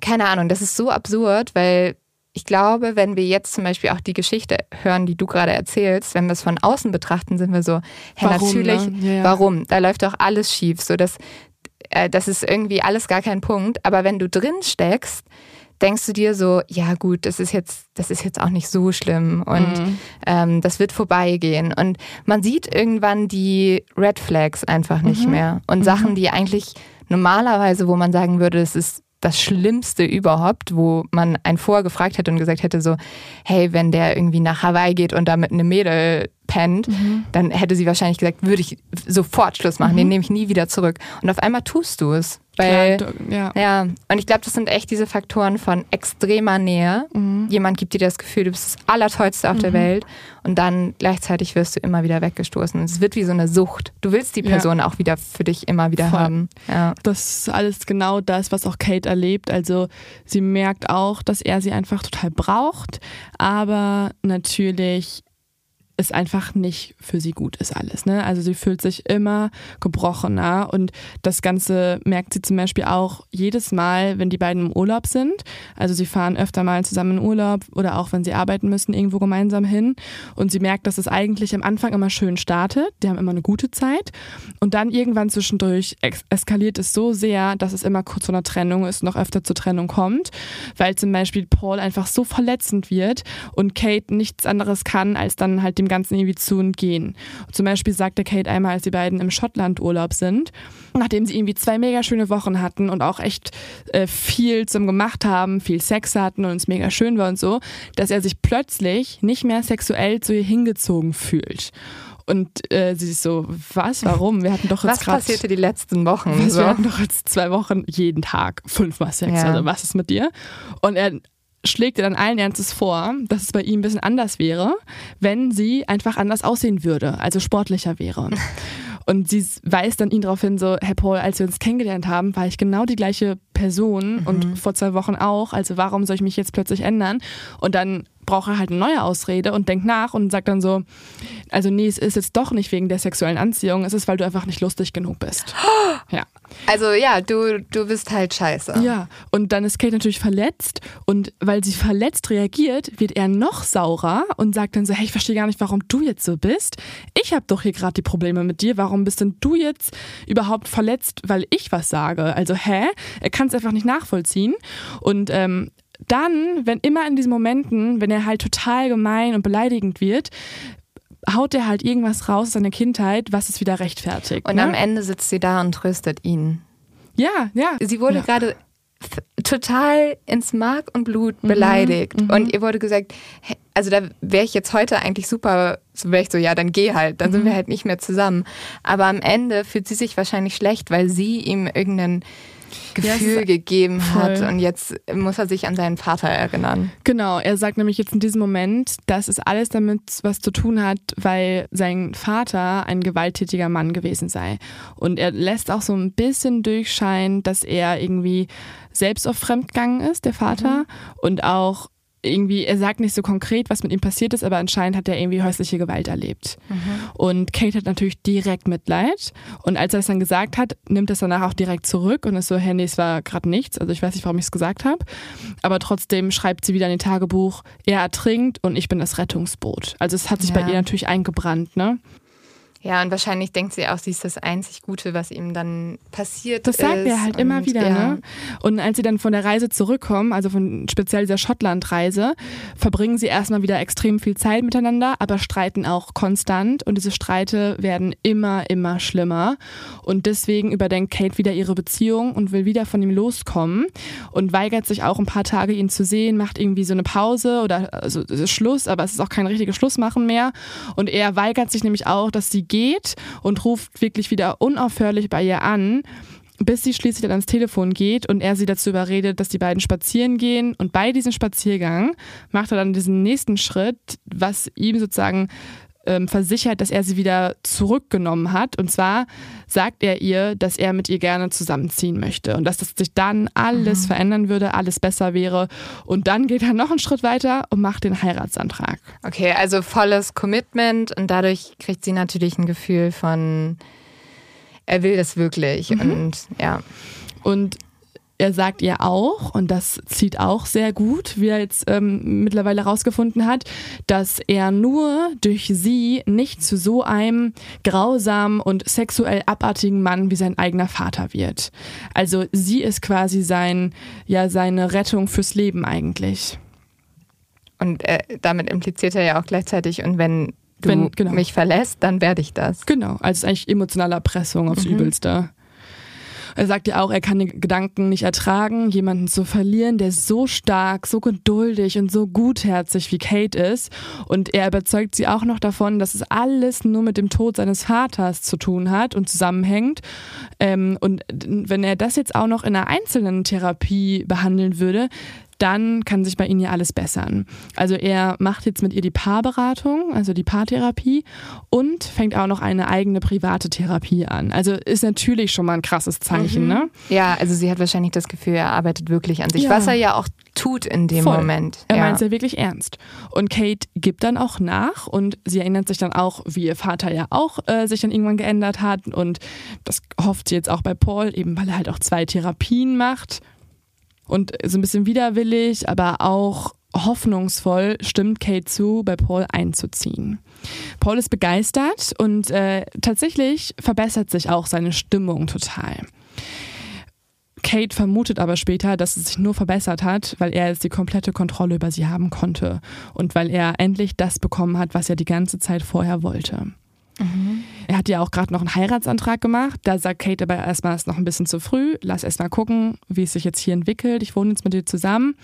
keine Ahnung, das ist so absurd, weil ich glaube, wenn wir jetzt zum Beispiel auch die Geschichte hören, die du gerade erzählst, wenn wir es von außen betrachten, sind wir so, hey, warum, natürlich, ne? ja, ja. warum? Da läuft doch alles schief. So, dass, äh, das ist irgendwie alles gar kein Punkt. Aber wenn du drin steckst, denkst du dir so, ja gut, das ist jetzt, das ist jetzt auch nicht so schlimm und mhm. ähm, das wird vorbeigehen. Und man sieht irgendwann die Red Flags einfach nicht mhm. mehr. Und mhm. Sachen, die eigentlich normalerweise, wo man sagen würde, es ist das Schlimmste überhaupt, wo man einen vorher gefragt hätte und gesagt hätte so, hey, wenn der irgendwie nach Hawaii geht und da mit einem Mädel pennt, mhm. dann hätte sie wahrscheinlich gesagt, würde ich sofort Schluss machen, mhm. den nehme ich nie wieder zurück. Und auf einmal tust du es. Weil, Klar, ja. ja. Und ich glaube, das sind echt diese Faktoren von extremer Nähe. Mhm. Jemand gibt dir das Gefühl, du bist das Allertollste auf der mhm. Welt und dann gleichzeitig wirst du immer wieder weggestoßen. Und es wird wie so eine Sucht. Du willst die Person ja. auch wieder für dich immer wieder Voll. haben. Ja. Das ist alles genau das, was auch Kate erlebt. Also sie merkt auch, dass er sie einfach total braucht, aber natürlich es einfach nicht für sie gut ist alles. Ne? Also sie fühlt sich immer gebrochener und das Ganze merkt sie zum Beispiel auch jedes Mal, wenn die beiden im Urlaub sind. Also sie fahren öfter mal zusammen in Urlaub oder auch wenn sie arbeiten müssen, irgendwo gemeinsam hin. Und sie merkt, dass es eigentlich am Anfang immer schön startet. Die haben immer eine gute Zeit. Und dann irgendwann zwischendurch eskaliert es so sehr, dass es immer kurz vor einer Trennung ist, noch öfter zur Trennung kommt, weil zum Beispiel Paul einfach so verletzend wird und Kate nichts anderes kann, als dann halt dem Ganzen irgendwie zu entgehen. Zum Beispiel sagte Kate einmal, als die beiden im Schottland Urlaub sind, nachdem sie irgendwie zwei mega schöne Wochen hatten und auch echt äh, viel zum gemacht haben, viel Sex hatten und es mega schön war und so, dass er sich plötzlich nicht mehr sexuell zu ihr hingezogen fühlt. Und äh, sie ist so, was, warum? Wir hatten doch jetzt gerade. Was passierte die letzten Wochen? Was, so? Wir hatten doch jetzt zwei Wochen jeden Tag fünfmal Sex. Ja. Also was ist mit dir? Und er schlägt ihr dann allen Ernstes vor, dass es bei ihm ein bisschen anders wäre, wenn sie einfach anders aussehen würde, also sportlicher wäre. Und sie weist dann ihn darauf hin, so, Herr Paul, als wir uns kennengelernt haben, war ich genau die gleiche Person mhm. und vor zwei Wochen auch. Also warum soll ich mich jetzt plötzlich ändern? Und dann braucht er halt eine neue Ausrede und denkt nach und sagt dann so, also nee, es ist jetzt doch nicht wegen der sexuellen Anziehung, es ist, weil du einfach nicht lustig genug bist. Ja. Also ja, du, du bist halt scheiße. Ja, und dann ist Kate natürlich verletzt und weil sie verletzt reagiert, wird er noch saurer und sagt dann so, hey, ich verstehe gar nicht, warum du jetzt so bist. Ich habe doch hier gerade die Probleme mit dir, warum bist denn du jetzt überhaupt verletzt, weil ich was sage? Also hä? Er kann es einfach nicht nachvollziehen und ähm, dann, wenn immer in diesen Momenten, wenn er halt total gemein und beleidigend wird, haut er halt irgendwas raus aus seiner Kindheit, was es wieder rechtfertigt. Und ne? am Ende sitzt sie da und tröstet ihn. Ja, ja. Sie wurde ja. gerade total ins Mark und Blut mhm, beleidigt. Mhm, und ihr wurde gesagt, also da wäre ich jetzt heute eigentlich super, so wäre ich so, ja, dann geh halt, dann mhm. sind wir halt nicht mehr zusammen. Aber am Ende fühlt sie sich wahrscheinlich schlecht, weil sie ihm irgendeinen Gefühl ja, gegeben hat und jetzt muss er sich an seinen Vater erinnern. Genau, er sagt nämlich jetzt in diesem Moment, dass es alles damit was zu tun hat, weil sein Vater ein gewalttätiger Mann gewesen sei. Und er lässt auch so ein bisschen durchscheinen, dass er irgendwie selbst auf Fremdgang ist, der Vater, mhm. und auch irgendwie, er sagt nicht so konkret, was mit ihm passiert ist, aber anscheinend hat er irgendwie häusliche Gewalt erlebt. Mhm. Und Kate hat natürlich direkt Mitleid. Und als er es dann gesagt hat, nimmt es danach auch direkt zurück und ist so, hey, nee, es war gerade nichts. Also ich weiß nicht, warum ich es gesagt habe. Aber trotzdem schreibt sie wieder in ihr Tagebuch, er ertrinkt und ich bin das Rettungsboot. Also es hat sich ja. bei ihr natürlich eingebrannt, ne? Ja, und wahrscheinlich denkt sie auch, sie ist das einzig Gute, was ihm dann passiert Das sagt ist. er halt und, immer wieder, ja. ne? Und als sie dann von der Reise zurückkommen, also von speziell dieser Schottland-Reise, verbringen sie erstmal wieder extrem viel Zeit miteinander, aber streiten auch konstant und diese Streite werden immer, immer schlimmer. Und deswegen überdenkt Kate wieder ihre Beziehung und will wieder von ihm loskommen und weigert sich auch ein paar Tage, ihn zu sehen, macht irgendwie so eine Pause oder also es ist Schluss, aber es ist auch kein richtiges Schlussmachen mehr. Und er weigert sich nämlich auch, dass sie geht und ruft wirklich wieder unaufhörlich bei ihr an bis sie schließlich dann ans Telefon geht und er sie dazu überredet, dass die beiden spazieren gehen. Und bei diesem Spaziergang macht er dann diesen nächsten Schritt, was ihm sozusagen ähm, versichert, dass er sie wieder zurückgenommen hat. Und zwar sagt er ihr, dass er mit ihr gerne zusammenziehen möchte und dass das sich dann alles verändern würde, alles besser wäre. Und dann geht er noch einen Schritt weiter und macht den Heiratsantrag. Okay, also volles Commitment und dadurch kriegt sie natürlich ein Gefühl von, er will das wirklich. Mhm. Und ja. Und er sagt ihr auch, und das zieht auch sehr gut, wie er jetzt ähm, mittlerweile herausgefunden hat, dass er nur durch sie nicht zu so einem grausamen und sexuell abartigen Mann wie sein eigener Vater wird. Also sie ist quasi sein, ja, seine Rettung fürs Leben eigentlich. Und äh, damit impliziert er ja auch gleichzeitig, und wenn du Wenn- genau. mich verlässt, dann werde ich das. Genau, also es ist eigentlich emotionale Erpressung aufs Übelste. Er sagt ja auch, er kann den Gedanken nicht ertragen, jemanden zu verlieren, der so stark, so geduldig und so gutherzig wie Kate ist. Und er überzeugt sie auch noch davon, dass es alles nur mit dem Tod seines Vaters zu tun hat und zusammenhängt. Ähm, und wenn er das jetzt auch noch in einer einzelnen Therapie behandeln würde, dann kann sich bei ihnen ja alles bessern. Also er macht jetzt mit ihr die Paarberatung, also die Paartherapie und fängt auch noch eine eigene private Therapie an. Also ist natürlich schon mal ein krasses Zeichen, ne? Ja, also sie hat wahrscheinlich das Gefühl, er arbeitet wirklich an sich, Ja. was er ja auch tut in dem Voll. Moment. Er ja. meint es ja wirklich ernst. Und Kate gibt dann auch nach und sie erinnert sich dann auch, wie ihr Vater ja auch äh, sich dann irgendwann geändert hat. Und das hofft sie jetzt auch bei Paul, eben weil er halt auch zwei Therapien macht. Und so ein bisschen widerwillig, aber auch hoffnungsvoll stimmt Kate zu, bei Paul einzuziehen. Paul ist begeistert und äh, tatsächlich verbessert sich auch seine Stimmung total. Kate vermutet aber später, dass es sich nur verbessert hat, weil er jetzt die komplette Kontrolle über sie haben konnte und weil er endlich das bekommen hat, was er die ganze Zeit vorher wollte. Er hat ja auch gerade noch einen Heiratsantrag gemacht. Da sagt Kate aber erstmal, es ist noch ein bisschen zu früh. Lass erst mal gucken, wie es sich jetzt hier entwickelt. Ich wohne jetzt mit dir zusammen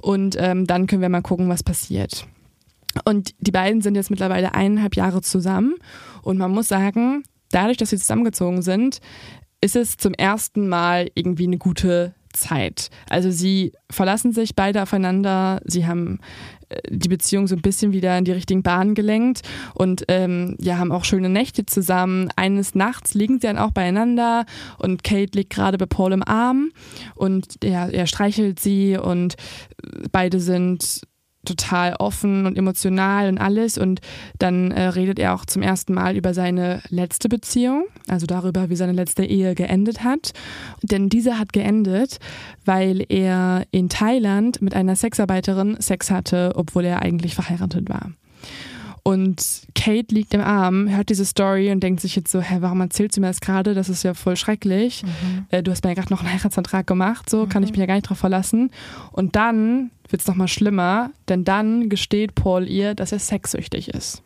und ähm, dann können wir mal gucken, was passiert. Und die beiden sind jetzt mittlerweile eineinhalb Jahre zusammen und man muss sagen, dadurch, dass sie zusammengezogen sind, ist es zum ersten Mal irgendwie eine gute Zeit. Also sie verlassen sich beide aufeinander, sie haben die Beziehung so ein bisschen wieder in die richtigen Bahnen gelenkt und ähm, ja, haben auch schöne Nächte zusammen. Eines Nachts liegen sie dann auch beieinander und Kate liegt gerade bei Paul im Arm und er, er streichelt sie und äh, beide sind total offen und emotional und alles. Und dann äh, redet er auch zum ersten Mal über seine letzte Beziehung, also darüber, wie seine letzte Ehe geendet hat. Denn diese hat geendet, weil er in Thailand mit einer Sexarbeiterin Sex hatte, obwohl er eigentlich verheiratet war. Und Kate liegt im Arm, hört diese Story und denkt sich jetzt so, hä, warum erzählt sie mir das gerade? Das ist ja voll schrecklich. Äh, du hast mir ja gerade noch einen Heiratsantrag gemacht, so kann ich mich ja gar nicht drauf verlassen. Und dann wird es nochmal schlimmer, denn dann gesteht Paul ihr, dass er sexsüchtig ist.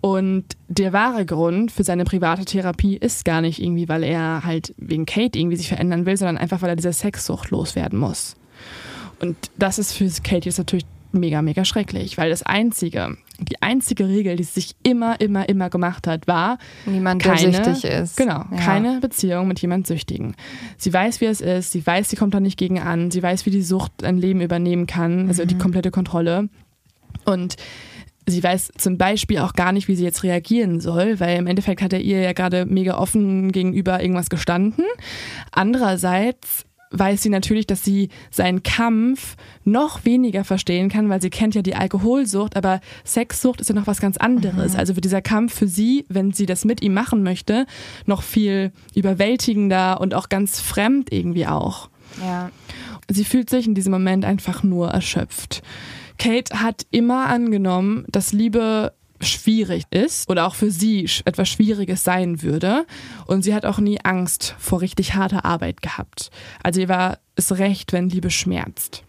Und der wahre Grund für seine private Therapie ist gar nicht irgendwie, weil er halt wegen Kate irgendwie sich verändern will, sondern einfach, weil er dieser Sexsucht loswerden muss. Und das ist für Kate jetzt natürlich mega, mega schrecklich, weil das einzige, die einzige Regel, die sie sich immer, immer, immer gemacht hat, war, Niemand, der keine, süchtig ist. Genau, Ja. keine Beziehung mit jemand Süchtigen. Sie weiß, wie es ist, sie weiß, sie kommt da nicht gegen an, sie weiß, wie die Sucht ein Leben übernehmen kann, also die komplette Kontrolle. Und sie weiß zum Beispiel auch gar nicht, wie sie jetzt reagieren soll, weil im Endeffekt hat er ihr ja gerade mega offen gegenüber irgendwas gestanden. Andererseits weiß sie natürlich, dass sie seinen Kampf noch weniger verstehen kann, weil sie kennt ja die Alkoholsucht, aber Sexsucht ist ja noch was ganz anderes. Also wird dieser Kampf für sie, wenn sie das mit ihm machen möchte, noch viel überwältigender und auch ganz fremd irgendwie auch. Ja. Sie fühlt sich in diesem Moment einfach nur erschöpft. Kate hat immer angenommen, dass Liebe schwierig ist oder auch für sie etwas Schwieriges sein würde. Und sie hat auch nie Angst vor richtig harter Arbeit gehabt. Also ihr war es recht, wenn Liebe schmerzt.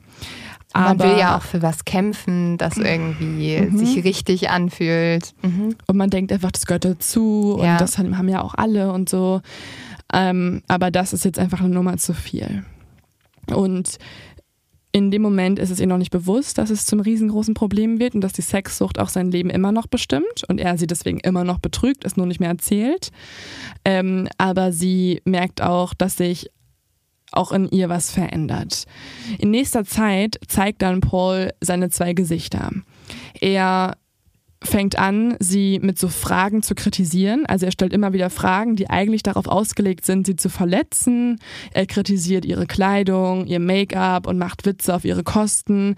Aber man will ja auch für was kämpfen, das irgendwie mhm. sich richtig anfühlt. Mhm. Und man denkt einfach, das gehört dazu und ja. das haben ja auch alle und so. Ähm, aber das ist jetzt einfach eine Nummer zu viel. Und in dem Moment ist es ihr noch nicht bewusst, dass es zum riesengroßen Problem wird und dass die Sexsucht auch sein Leben immer noch bestimmt und er sie deswegen immer noch betrügt, es nur nicht mehr erzählt. Ähm, aber sie merkt auch, dass sich auch in ihr was verändert. In nächster Zeit zeigt dann Paul seine zwei Gesichter. Er fängt an, sie mit so Fragen zu kritisieren. Also er stellt immer wieder Fragen, die eigentlich darauf ausgelegt sind, sie zu verletzen. Er kritisiert ihre Kleidung, ihr Make-up und macht Witze auf ihre Kosten.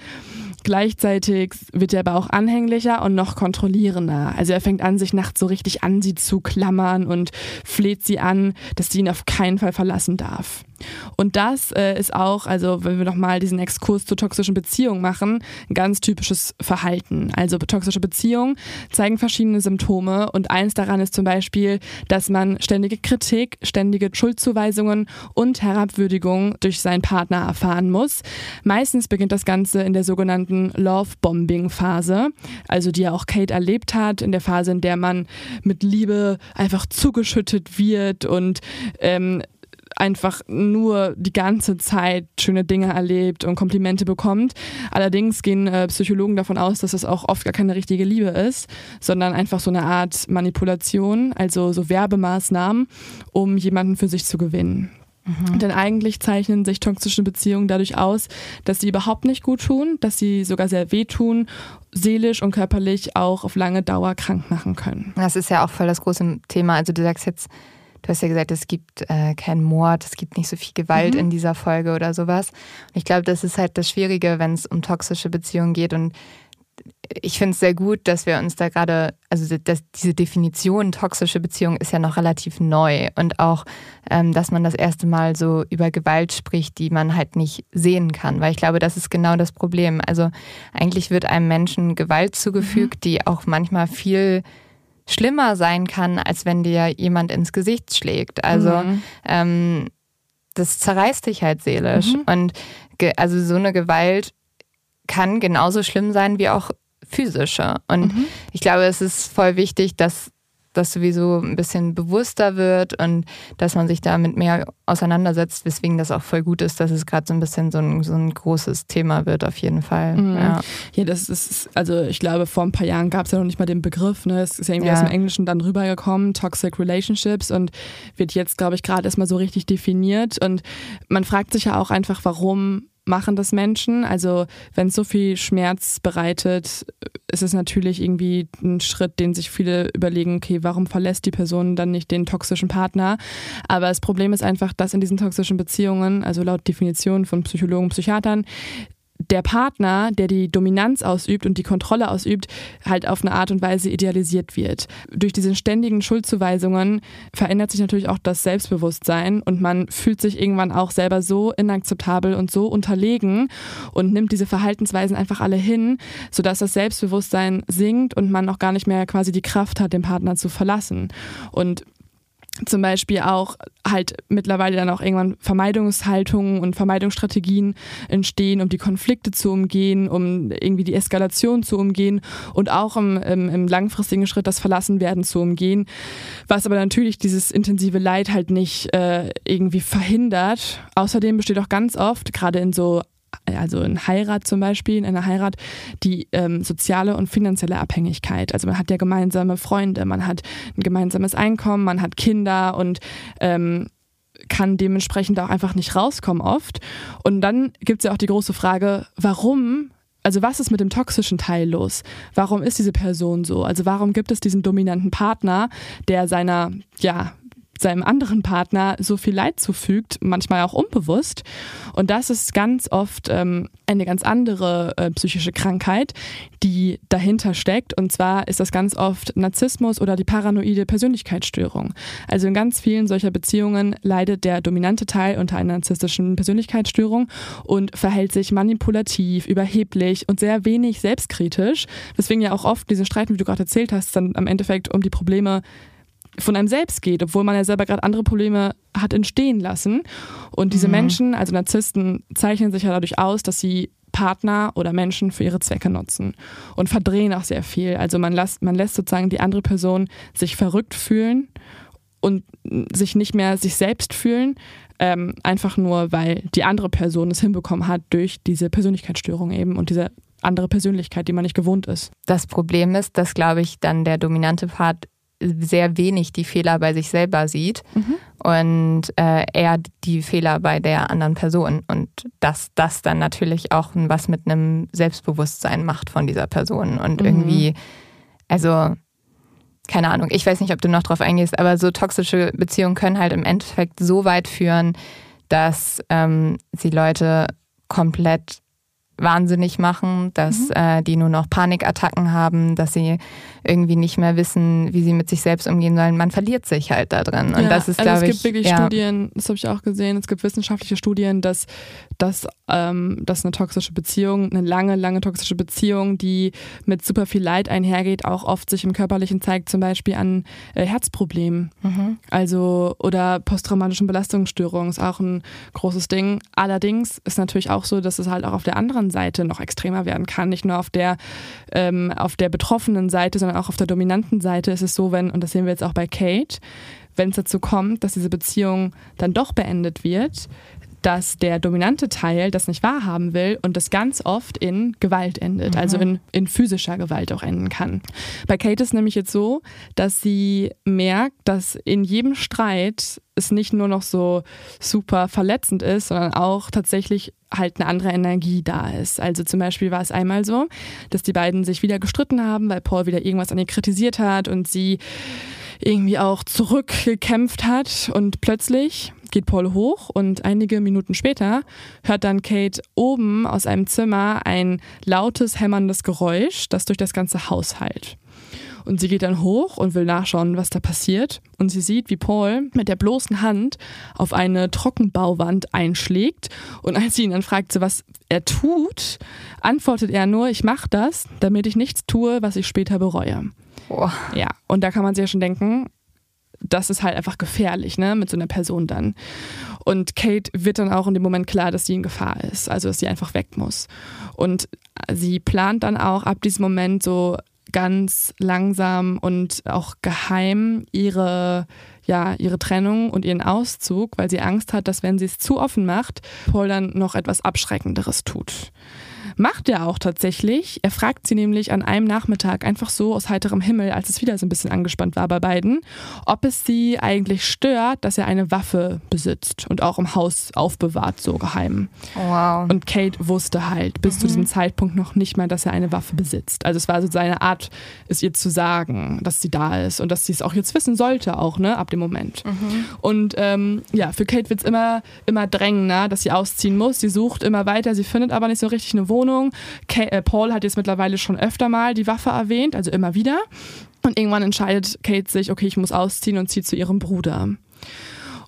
Gleichzeitig wird er aber auch anhänglicher und noch kontrollierender. Also er fängt an, sich nachts so richtig an sie zu klammern und fleht sie an, dass sie ihn auf keinen Fall verlassen darf. Und das äh, ist auch, also wenn wir nochmal diesen Exkurs zur toxischen Beziehung machen, ein ganz typisches Verhalten. Also toxische Beziehungen zeigen verschiedene Symptome und eins daran ist zum Beispiel, dass man ständige Kritik, ständige Schuldzuweisungen und Herabwürdigung durch seinen Partner erfahren muss. Meistens beginnt das Ganze in der sogenannten Love-Bombing-Phase, also die ja auch Kate erlebt hat, in der Phase, in der man mit Liebe einfach zugeschüttet wird und ähm, einfach nur die ganze Zeit schöne Dinge erlebt und Komplimente bekommt. Allerdings gehen äh, Psychologen davon aus, dass es auch oft gar keine richtige Liebe ist, sondern einfach so eine Art Manipulation, also so Werbemaßnahmen, um jemanden für sich zu gewinnen. Mhm. Denn eigentlich zeichnen sich toxische Beziehungen dadurch aus, dass sie überhaupt nicht gut tun, dass sie sogar sehr wehtun, seelisch und körperlich auch auf lange Dauer krank machen können. Das ist ja auch voll das große Thema. Also du sagst jetzt, Du hast ja gesagt, es gibt äh, keinen Mord, es gibt nicht so viel Gewalt mhm. in dieser Folge oder sowas. Und ich glaube, das ist halt das Schwierige, wenn es um toxische Beziehungen geht. Und ich finde es sehr gut, dass wir uns da gerade, also das, diese Definition toxische Beziehung ist ja noch relativ neu und auch, ähm, dass man das erste Mal so über Gewalt spricht, die man halt nicht sehen kann, weil ich glaube, das ist genau das Problem. Also eigentlich wird einem Menschen Gewalt zugefügt, mhm. die auch manchmal viel schlimmer sein kann, als wenn dir jemand ins Gesicht schlägt. Also mhm. ähm, das zerreißt dich halt seelisch. Mhm. Und also so eine Gewalt kann genauso schlimm sein wie auch physische. Und mhm. ich glaube, es ist voll wichtig, dass das sowieso ein bisschen bewusster wird und dass man sich damit mehr auseinandersetzt, weswegen das auch voll gut ist, dass es gerade so ein bisschen so ein, so ein großes Thema wird, auf jeden Fall. Mhm. Ja. ja, das ist, also ich glaube, vor ein paar Jahren gab es ja noch nicht mal den Begriff, ne? Es ist ja irgendwie ja. aus dem Englischen dann rübergekommen, Toxic Relationships und wird jetzt, glaube ich, gerade erstmal so richtig definiert. Und man fragt sich ja auch einfach, warum machen das Menschen. Also wenn es so viel Schmerz bereitet, ist es natürlich irgendwie ein Schritt, den sich viele überlegen, okay, warum verlässt die Person dann nicht den toxischen Partner? Aber das Problem ist einfach, dass in diesen toxischen Beziehungen, also laut Definition von Psychologen und Psychiatern, der Partner, der die Dominanz ausübt und die Kontrolle ausübt, halt auf eine Art und Weise idealisiert wird. Durch diese ständigen Schuldzuweisungen verändert sich natürlich auch das Selbstbewusstsein und man fühlt sich irgendwann auch selber so inakzeptabel und so unterlegen und nimmt diese Verhaltensweisen einfach alle hin, sodass das Selbstbewusstsein sinkt und man auch gar nicht mehr quasi die Kraft hat, den Partner zu verlassen. Und zum Beispiel auch halt mittlerweile dann auch irgendwann Vermeidungshaltungen und Vermeidungsstrategien entstehen, um die Konflikte zu umgehen, um irgendwie die Eskalation zu umgehen und auch im, im, im langfristigen Schritt das Verlassenwerden zu umgehen, was aber natürlich dieses intensive Leid halt nicht äh, irgendwie verhindert. Außerdem besteht auch ganz oft, gerade in so also in Heirat zum Beispiel, in einer Heirat, die ähm, soziale und finanzielle Abhängigkeit. Also man hat ja gemeinsame Freunde, man hat ein gemeinsames Einkommen, man hat Kinder und ähm, kann dementsprechend auch einfach nicht rauskommen oft. Und dann gibt es ja auch die große Frage, warum also was ist mit dem toxischen Teil los? Warum ist diese Person so? Also warum gibt es diesen dominanten Partner, der seiner ja seinem anderen Partner so viel Leid zufügt, manchmal auch unbewusst. Und das ist ganz oft ähm, eine ganz andere äh, psychische Krankheit, die dahinter steckt. Und zwar ist das ganz oft Narzissmus oder die paranoide Persönlichkeitsstörung. Also in ganz vielen solcher Beziehungen leidet der dominante Teil unter einer narzisstischen Persönlichkeitsstörung und verhält sich manipulativ, überheblich und sehr wenig selbstkritisch. Deswegen ja auch oft diese Streiten, wie du gerade erzählt hast, dann am Endeffekt um die Probleme von einem selbst geht, obwohl man ja selber gerade andere Probleme hat entstehen lassen. Und diese mhm. Menschen, also Narzissten, zeichnen sich ja dadurch aus, dass sie Partner oder Menschen für ihre Zwecke nutzen und verdrehen auch sehr viel. Also man lässt, man lässt sozusagen die andere Person sich verrückt fühlen und sich nicht mehr sich selbst fühlen, ähm, einfach nur, weil die andere Person es hinbekommen hat durch diese Persönlichkeitsstörung eben und diese andere Persönlichkeit, die man nicht gewohnt ist. Das Problem ist, dass, glaube ich, dann der dominante Part sehr wenig die Fehler bei sich selber sieht mhm. und äh, eher die Fehler bei der anderen Person. Und dass das dann natürlich auch was mit einem Selbstbewusstsein macht von dieser Person. Und mhm. irgendwie, also keine Ahnung, ich weiß nicht, ob du noch drauf eingehst, aber so toxische Beziehungen können halt im Endeffekt so weit führen, dass ähm, sie Leute komplett wahnsinnig machen, dass mhm. äh, die nur noch Panikattacken haben, dass sie irgendwie nicht mehr wissen, wie sie mit sich selbst umgehen sollen. Man verliert sich halt da drin. Und ja, das ist, also glaube ich. Es gibt wirklich ja. Studien, das habe ich auch gesehen, es gibt wissenschaftliche Studien, dass, dass, ähm, dass eine toxische Beziehung, eine lange, lange toxische Beziehung, die mit super viel Leid einhergeht, auch oft sich im Körperlichen zeigt, zum Beispiel an äh, Herzproblemen. Mhm. Also oder posttraumatischen Belastungsstörungen ist auch ein großes Ding. Allerdings ist natürlich auch so, dass es halt auch auf der anderen Seite noch extremer werden kann. Nicht nur auf der, ähm, auf der betroffenen Seite, sondern auch auf der dominanten Seite ist es so, wenn, und das sehen wir jetzt auch bei Kate, wenn es dazu kommt, dass diese Beziehung dann doch beendet wird, dass der dominante Teil das nicht wahrhaben will und das ganz oft in Gewalt endet, also mhm. also in, in physischer Gewalt auch enden kann. Bei Kate ist nämlich jetzt so, dass sie merkt, dass in jedem Streit es nicht nur noch so super verletzend ist, sondern auch tatsächlich halt eine andere Energie da ist. Also zum Beispiel war es einmal so, dass die beiden sich wieder gestritten haben, weil Paul wieder irgendwas an ihr kritisiert hat und sie irgendwie auch zurückgekämpft hat und plötzlich geht Paul hoch und einige Minuten später hört dann Kate oben aus einem Zimmer ein lautes, hämmerndes Geräusch, das durch das ganze Haus hallt. Und sie geht dann hoch und will nachschauen, was da passiert. Und sie sieht, wie Paul mit der bloßen Hand auf eine Trockenbauwand einschlägt. Und als sie ihn dann fragt, was er tut, antwortet er nur, ich mache das, damit ich nichts tue, was ich später bereue. Oh. Ja, und da kann man sich ja schon denken, das ist halt einfach gefährlich, ne, mit so einer Person dann. Und Kate wird dann auch in dem Moment klar, dass sie in Gefahr ist, also dass sie einfach weg muss. Und sie plant dann auch ab diesem Moment so ganz langsam und auch geheim ihre ja, ihre Trennung und ihren Auszug, weil sie Angst hat, dass wenn sie es zu offen macht, Paul dann noch etwas Abschreckenderes tut. Macht er auch tatsächlich. Er fragt sie nämlich an einem Nachmittag einfach so aus heiterem Himmel, als es wieder so ein bisschen angespannt war bei beiden, ob es sie eigentlich stört, dass er eine Waffe besitzt und auch im Haus aufbewahrt, so geheim. Wow. Und Kate wusste halt bis mhm. zu diesem Zeitpunkt noch nicht mal, dass er eine Waffe besitzt. Also es war so seine Art, es ihr zu sagen, dass sie da ist und dass sie es auch jetzt wissen sollte, auch, ne, ab dem Moment. Mhm. Und ähm, ja, für Kate wird es immer, immer drängender, dass sie ausziehen muss. Sie sucht immer weiter, sie findet aber nicht so richtig eine Wohnung. Wohnung. Äh, Paul hat jetzt mittlerweile schon öfter mal die Waffe erwähnt, also immer wieder. Und irgendwann entscheidet Kate sich, okay, ich muss ausziehen und zieht zu ihrem Bruder.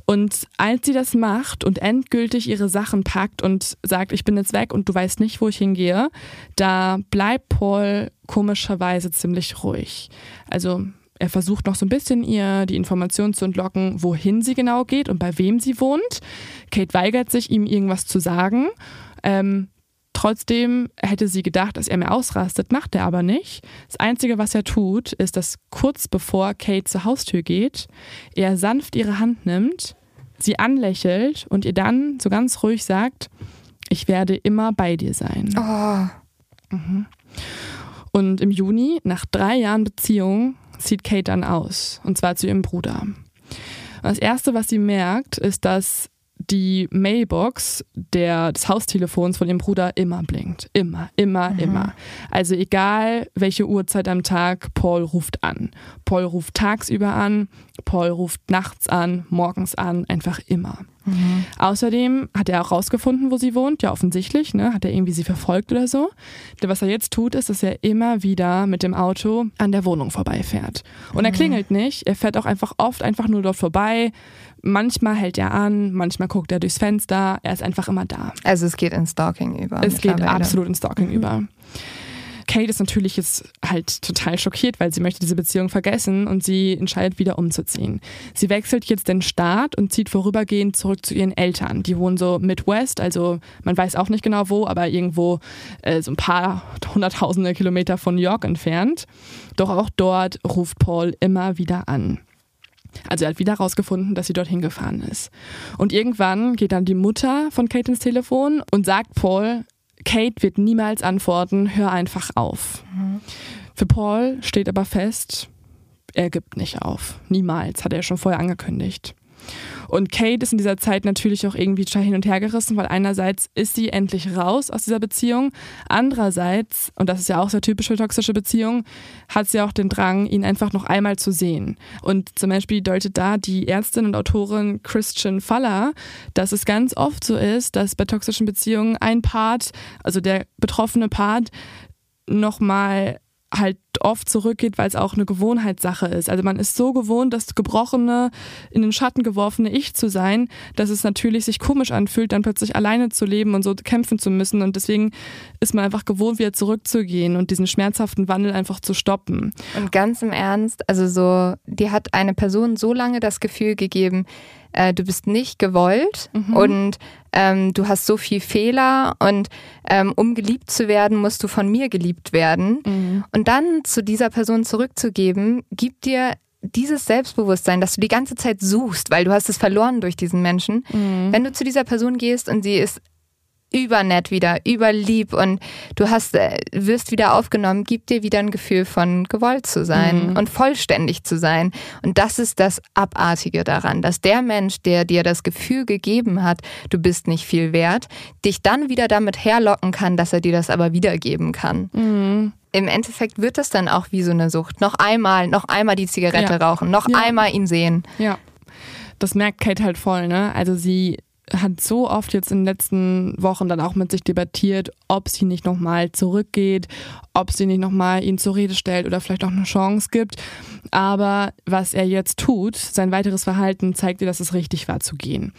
Und als sie das macht und endgültig ihre Sachen packt und sagt, ich bin jetzt weg und du weißt nicht, wo ich hingehe, da bleibt Paul komischerweise ziemlich ruhig. Also er versucht noch so ein bisschen ihr die Informationen zu entlocken, wohin sie genau geht und bei wem sie wohnt. Kate weigert sich, ihm irgendwas zu sagen. Ähm, Trotzdem hätte sie gedacht, dass er mehr ausrastet, macht er aber nicht. Das Einzige, was er tut, ist, dass kurz bevor Kate zur Haustür geht, er sanft ihre Hand nimmt, sie anlächelt und ihr dann so ganz ruhig sagt, ich werde immer bei dir sein. Oh. Mhm. Und im Juni, nach drei Jahren Beziehung, zieht Kate dann aus. Und zwar zu ihrem Bruder. Und das Erste, was sie merkt, ist, dass die Mailbox der, des Haustelefons von ihrem Bruder immer blinkt. Immer, immer, mhm. immer. Also egal welche Uhrzeit am Tag, Paul ruft an. Paul ruft tagsüber an, Paul ruft nachts an, morgens an, einfach immer. Mhm. Außerdem hat er auch rausgefunden, wo sie wohnt, ja offensichtlich, ne? hat er irgendwie sie verfolgt oder so. Was er jetzt tut, ist, dass er immer wieder mit dem Auto an der Wohnung vorbeifährt. Und mhm. er klingelt nicht, er fährt auch einfach oft einfach nur dort vorbei. Manchmal hält er an, manchmal guckt er durchs Fenster, er ist einfach immer da. Also es geht in Stalking über. Es geht absolut in Stalking mhm. über. Kate ist natürlich jetzt halt total schockiert, weil sie möchte diese Beziehung vergessen und sie entscheidet wieder umzuziehen. Sie wechselt jetzt den Staat und zieht vorübergehend zurück zu ihren Eltern. Die wohnen so Midwest, also man weiß auch nicht genau wo, aber irgendwo äh, so ein paar hunderttausende Kilometer von New York entfernt. Doch auch dort ruft Paul immer wieder an. Also er hat wieder herausgefunden, dass sie dorthin gefahren ist. Und irgendwann geht dann die Mutter von Kate ins Telefon und sagt Paul, Kate wird niemals antworten, hör einfach auf. Mhm. Für Paul steht aber fest, er gibt nicht auf. Niemals, hat er schon vorher angekündigt. Und Kate ist in dieser Zeit natürlich auch irgendwie hin und her gerissen, weil einerseits ist sie endlich raus aus dieser Beziehung, andererseits, und das ist ja auch sehr typisch für toxische Beziehungen, hat sie auch den Drang, ihn einfach noch einmal zu sehen. Und zum Beispiel deutet da die Ärztin und Autorin Christian Faller, dass es ganz oft so ist, dass bei toxischen Beziehungen ein Part, also der betroffene Part, nochmal halt oft zurückgeht, weil es auch eine Gewohnheitssache ist. Also man ist so gewohnt, das gebrochene, in den Schatten geworfene Ich zu sein, dass es natürlich sich komisch anfühlt, dann plötzlich alleine zu leben und so kämpfen zu müssen. Und deswegen ist man einfach gewohnt, wieder zurückzugehen und diesen schmerzhaften Wandel einfach zu stoppen. Und ganz im Ernst, also so, dir hat eine Person so lange das Gefühl gegeben, äh, du bist nicht gewollt mhm. und ähm, du hast so viel Fehler und ähm, um geliebt zu werden, musst du von mir geliebt werden. Mhm. Und dann zu dieser Person zurückzugeben, gibt dir dieses Selbstbewusstsein, dass du die ganze Zeit suchst, weil du hast es verloren durch diesen Menschen. Mhm. Wenn du zu dieser Person gehst und sie ist übernett wieder, überlieb und du hast, äh, wirst wieder aufgenommen, gibt dir wieder ein Gefühl von gewollt zu sein mhm. und vollständig zu sein. Und das ist das Abartige daran, dass der Mensch, der dir das Gefühl gegeben hat, du bist nicht viel wert, dich dann wieder damit herlocken kann, dass er dir das aber wiedergeben kann. Mhm im Endeffekt wird das dann auch wie so eine Sucht. Noch einmal, noch einmal die Zigarette ja. rauchen, noch ja. einmal ihn sehen. Ja. Das merkt Kate halt voll, ne? Also sie hat so oft jetzt in den letzten Wochen dann auch mit sich debattiert, ob sie nicht nochmal zurückgeht, ob sie nicht nochmal ihn zur Rede stellt oder vielleicht auch eine Chance gibt. Aber was er jetzt tut, sein weiteres Verhalten zeigt ihr, dass es richtig war zu gehen.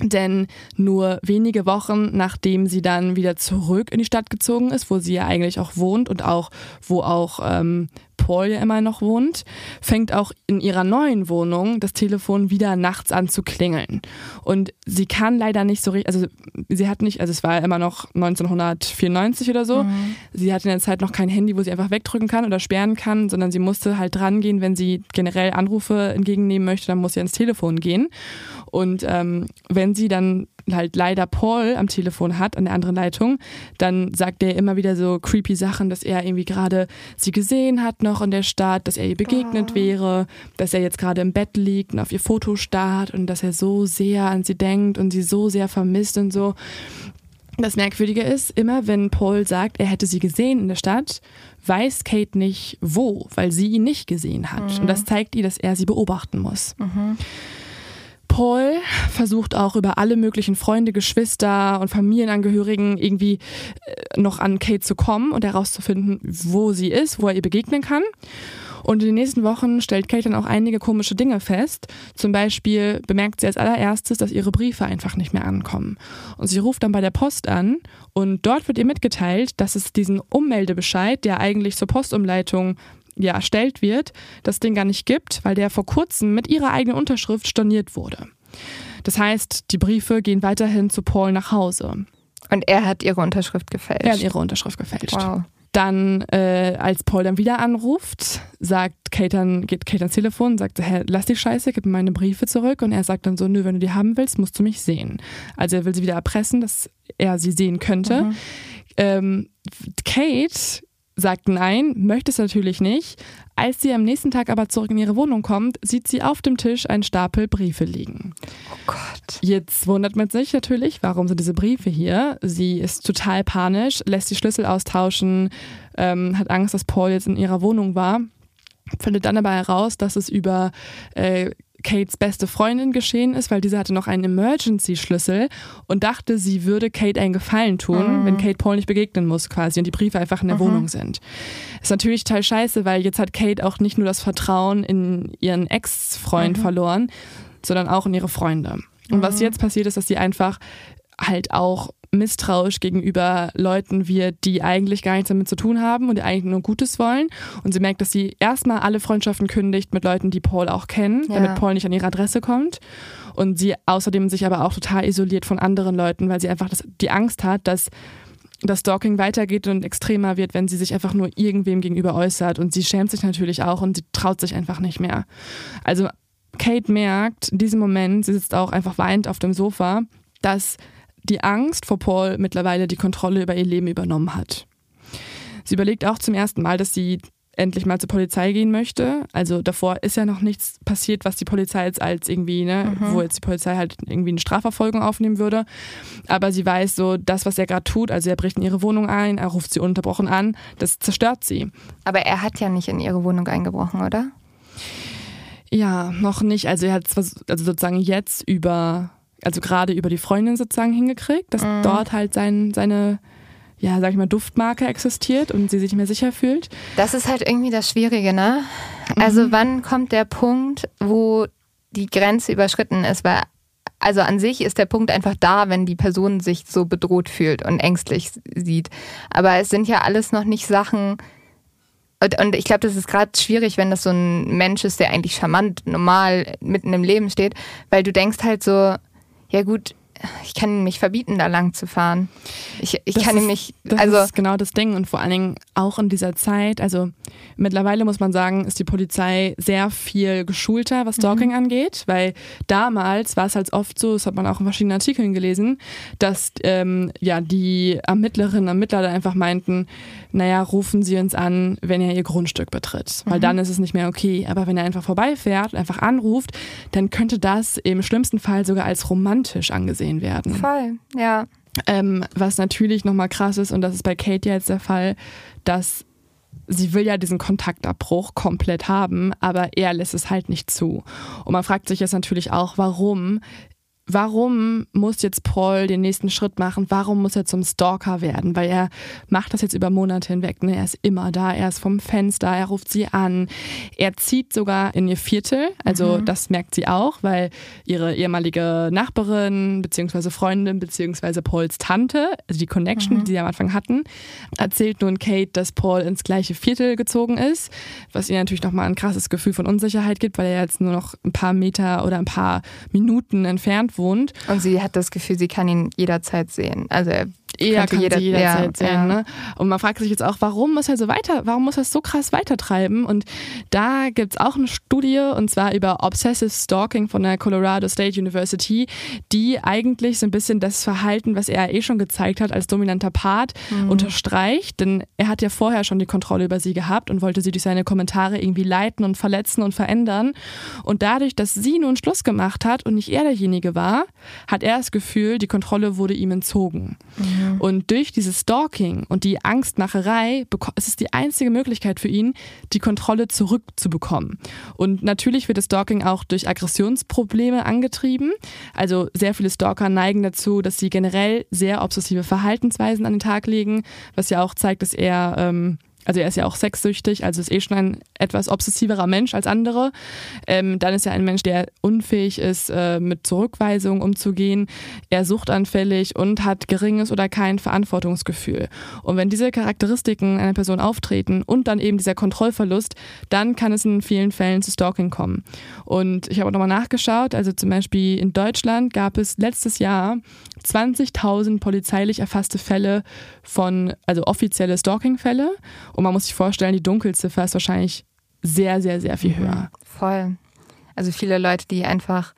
Denn nur wenige Wochen nachdem sie dann wieder zurück in die Stadt gezogen ist, wo sie ja eigentlich auch wohnt und auch wo auch ähm, Paul ja immer noch wohnt, fängt auch in ihrer neuen Wohnung das Telefon wieder nachts an zu klingeln. Und sie kann leider nicht so richtig, also sie hat nicht, also es war immer noch 1994 oder so, mhm. sie hatte in der Zeit noch kein Handy, wo sie einfach wegdrücken kann oder sperren kann, sondern sie musste halt dran gehen, wenn sie generell Anrufe entgegennehmen möchte, dann muss sie ans Telefon gehen. Und ähm, wenn sie dann halt leider Paul am Telefon hat, an der anderen Leitung, dann sagt er immer wieder so creepy Sachen, dass er irgendwie gerade sie gesehen hat noch in der Stadt, dass er ihr begegnet oh. wäre, dass er jetzt gerade im Bett liegt und auf ihr Foto starrt und dass er so sehr an sie denkt und sie so sehr vermisst und so. Das Merkwürdige ist, immer wenn Paul sagt, er hätte sie gesehen in der Stadt, weiß Kate nicht wo, weil sie ihn nicht gesehen hat. Mhm. Und das zeigt ihr, dass er sie beobachten muss. Mhm. Paul versucht auch über alle möglichen Freunde, Geschwister und Familienangehörigen irgendwie äh, noch an Kate zu kommen und herauszufinden, wo sie ist, wo er ihr begegnen kann. Und in den nächsten Wochen stellt Kate dann auch einige komische Dinge fest. Zum Beispiel bemerkt sie als allererstes, dass ihre Briefe einfach nicht mehr ankommen. Und sie ruft dann bei der Post an und dort wird ihr mitgeteilt, dass es diesen Ummeldebescheid, der eigentlich zur Postumleitung ja, erstellt wird, das Ding gar nicht gibt, weil der vor kurzem mit ihrer eigenen Unterschrift storniert wurde. Das heißt, die Briefe gehen weiterhin zu Paul nach Hause. Und er hat ihre Unterschrift gefälscht. Er hat ihre Unterschrift gefälscht. Wow. Dann, äh, als Paul dann wieder anruft, sagt Kate dann, geht Kate ans Telefon und sagt, hey, lass die Scheiße, gib mir meine Briefe zurück. Und er sagt dann so, nö, wenn du die haben willst, musst du mich sehen. Also er will sie wieder erpressen, dass er sie sehen könnte. Mhm. Ähm, Kate sagt nein, möchte es natürlich nicht. Als sie am nächsten Tag aber zurück in ihre Wohnung kommt, sieht sie auf dem Tisch einen Stapel Briefe liegen. Oh Gott. Jetzt wundert man sich natürlich, warum sind diese Briefe hier? Sie ist total panisch, lässt die Schlüssel austauschen, ähm, hat Angst, dass Paul jetzt in ihrer Wohnung war findet dann aber heraus, dass es über äh, Kates beste Freundin geschehen ist, weil diese hatte noch einen Emergency-Schlüssel und dachte, sie würde Kate einen Gefallen tun, mhm. wenn Kate Paul nicht begegnen muss quasi und die Briefe einfach in der mhm. Wohnung sind. Ist natürlich total scheiße, weil jetzt hat Kate auch nicht nur das Vertrauen in ihren Ex-Freund mhm. verloren, sondern auch in ihre Freunde. Und was mhm. jetzt passiert ist, dass sie einfach halt auch misstrauisch gegenüber Leuten wird, die eigentlich gar nichts damit zu tun haben und die eigentlich nur Gutes wollen. Und sie merkt, dass sie erstmal alle Freundschaften kündigt mit Leuten, die Paul auch kennen, ja. damit Paul nicht an ihre Adresse kommt. Und sie außerdem sich aber auch total isoliert von anderen Leuten, weil sie einfach das, die Angst hat, dass das Stalking weitergeht und extremer wird, wenn sie sich einfach nur irgendwem gegenüber äußert. Und sie schämt sich natürlich auch und sie traut sich einfach nicht mehr. Also Kate merkt in diesem Moment, sie sitzt auch einfach weint auf dem Sofa, dass die Angst vor Paul mittlerweile die Kontrolle über ihr Leben übernommen hat. Sie überlegt auch zum ersten Mal, dass sie endlich mal zur Polizei gehen möchte. Also davor ist ja noch nichts passiert, was die Polizei jetzt als irgendwie, ne, mhm. wo jetzt die Polizei halt irgendwie eine Strafverfolgung aufnehmen würde. Aber sie weiß so, das, was er gerade tut, also er bricht in ihre Wohnung ein, er ruft sie unterbrochen an, das zerstört sie. Aber er hat ja nicht in ihre Wohnung eingebrochen, oder? Ja, noch nicht. Also er hat zwar, also sozusagen jetzt über also gerade über die Freundin sozusagen hingekriegt, dass mhm. dort halt sein, seine, ja, sag ich mal, Duftmarke existiert und sie sich nicht mehr sicher fühlt. Das ist halt irgendwie das Schwierige, ne? Also mhm. wann kommt der Punkt, wo die Grenze überschritten ist? Weil also an sich ist der Punkt einfach da, wenn die Person sich so bedroht fühlt und ängstlich sieht. Aber es sind ja alles noch nicht Sachen, und ich glaube, das ist gerade schwierig, wenn das so ein Mensch ist, der eigentlich charmant, normal mitten im Leben steht, weil du denkst halt so, ja gut, ich kann ihm nicht verbieten, da lang zu fahren. Ich, ich kann ist, ihm nicht. Das also ist genau das Ding. Und vor allen Dingen auch in dieser Zeit, also mittlerweile muss man sagen, ist die Polizei sehr viel geschulter, was Stalking mhm. angeht, weil damals war es halt oft so, das hat man auch in verschiedenen Artikeln gelesen, dass ähm, ja die Ermittlerinnen und Ermittler da einfach meinten, naja, rufen Sie uns an, wenn er Ihr Grundstück betritt. Weil mhm. dann ist es nicht mehr okay. Aber wenn er einfach vorbeifährt, einfach anruft, dann könnte das im schlimmsten Fall sogar als romantisch angesehen werden. Voll, ja. Ähm, was natürlich nochmal krass ist, und das ist bei Kate jetzt der Fall, dass sie will ja diesen Kontaktabbruch komplett haben, aber er lässt es halt nicht zu. Und man fragt sich jetzt natürlich auch, warum warum muss jetzt Paul den nächsten Schritt machen? Warum muss er zum Stalker werden? Weil er macht das jetzt über Monate hinweg. Ne? Er ist immer da, er ist vom Fenster, er ruft sie an. Er zieht sogar in ihr Viertel. Also mhm. das merkt sie auch, weil ihre ehemalige Nachbarin beziehungsweise Freundin beziehungsweise Pauls Tante, also die Connection, mhm. die sie am Anfang hatten, erzählt nun Kate, dass Paul ins gleiche Viertel gezogen ist, was ihr natürlich nochmal ein krasses Gefühl von Unsicherheit gibt, weil er jetzt nur noch ein paar Meter oder ein paar Minuten entfernt wohnt. Und sie hat das Gefühl, sie kann ihn jederzeit sehen. Also er eher kann jeder, sie jederzeit ja, sehen. Ja. Ne? Und man fragt sich jetzt auch, warum muss er so weiter, warum muss er so krass weitertreiben? Und da gibt es auch eine Studie, und zwar über Obsessive Stalking von der Colorado State University, die eigentlich so ein bisschen das Verhalten, was er eh schon gezeigt hat als dominanter Part, mhm. unterstreicht. Denn er hat ja vorher schon die Kontrolle über sie gehabt und wollte sie durch seine Kommentare irgendwie leiten und verletzen und verändern. Und dadurch, dass sie nun Schluss gemacht hat und nicht er derjenige war, hat er das Gefühl, die Kontrolle wurde ihm entzogen. Mhm. Und durch dieses Stalking und die Angstmacherei ist es die einzige Möglichkeit für ihn, die Kontrolle zurückzubekommen. Und natürlich wird das Stalking auch durch Aggressionsprobleme angetrieben. Also sehr viele Stalker neigen dazu, dass sie generell sehr obsessive Verhaltensweisen an den Tag legen, was ja auch zeigt, dass er ähm, also er ist ja auch sexsüchtig, also ist eh schon ein etwas obsessiverer Mensch als andere. Ähm, dann ist er ein Mensch, der unfähig ist, äh, mit Zurückweisung umzugehen. Er suchtanfällig und hat geringes oder kein Verantwortungsgefühl. Und wenn diese Charakteristiken einer Person auftreten und dann eben dieser Kontrollverlust, dann kann es in vielen Fällen zu Stalking kommen. Und ich habe auch nochmal nachgeschaut, also zum Beispiel in Deutschland gab es letztes Jahr 20.000 polizeilich erfasste Fälle von, also offizielle Stalking-Fälle. Und man muss sich vorstellen, die Dunkelziffer ist wahrscheinlich sehr, sehr, sehr viel höher. Voll. Also viele Leute, die einfach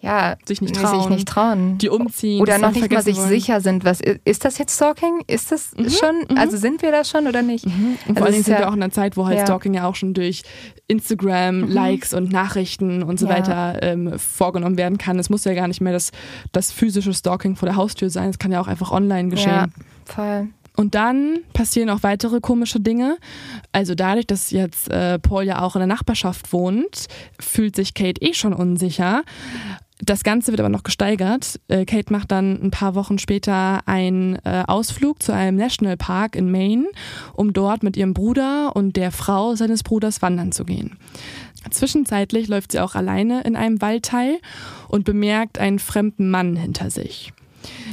ja, sich nicht trauen, sich nicht trauen. die umziehen. Oder noch nicht mal sich wollen. sicher sind, was ist das jetzt Stalking? Ist das mhm, schon, mhm. also sind wir da schon oder nicht? Mhm. Und also vor allem sind ja, wir auch in einer Zeit, wo halt ja. Stalking ja auch schon durch Instagram, mhm. Likes und Nachrichten und so ja. weiter ähm, vorgenommen werden kann. Es muss ja gar nicht mehr das, das physische Stalking vor der Haustür sein, es kann ja auch einfach online geschehen. Ja, voll. Und dann passieren auch weitere komische Dinge. Also dadurch, dass jetzt äh, Paul ja auch in der Nachbarschaft wohnt, fühlt sich Kate eh schon unsicher. Das Ganze wird aber noch gesteigert. Äh, Kate macht dann ein paar Wochen später einen äh, Ausflug zu einem Nationalpark in Maine, um dort mit ihrem Bruder und der Frau seines Bruders wandern zu gehen. Zwischenzeitlich läuft sie auch alleine in einem Waldteil und bemerkt einen fremden Mann hinter sich.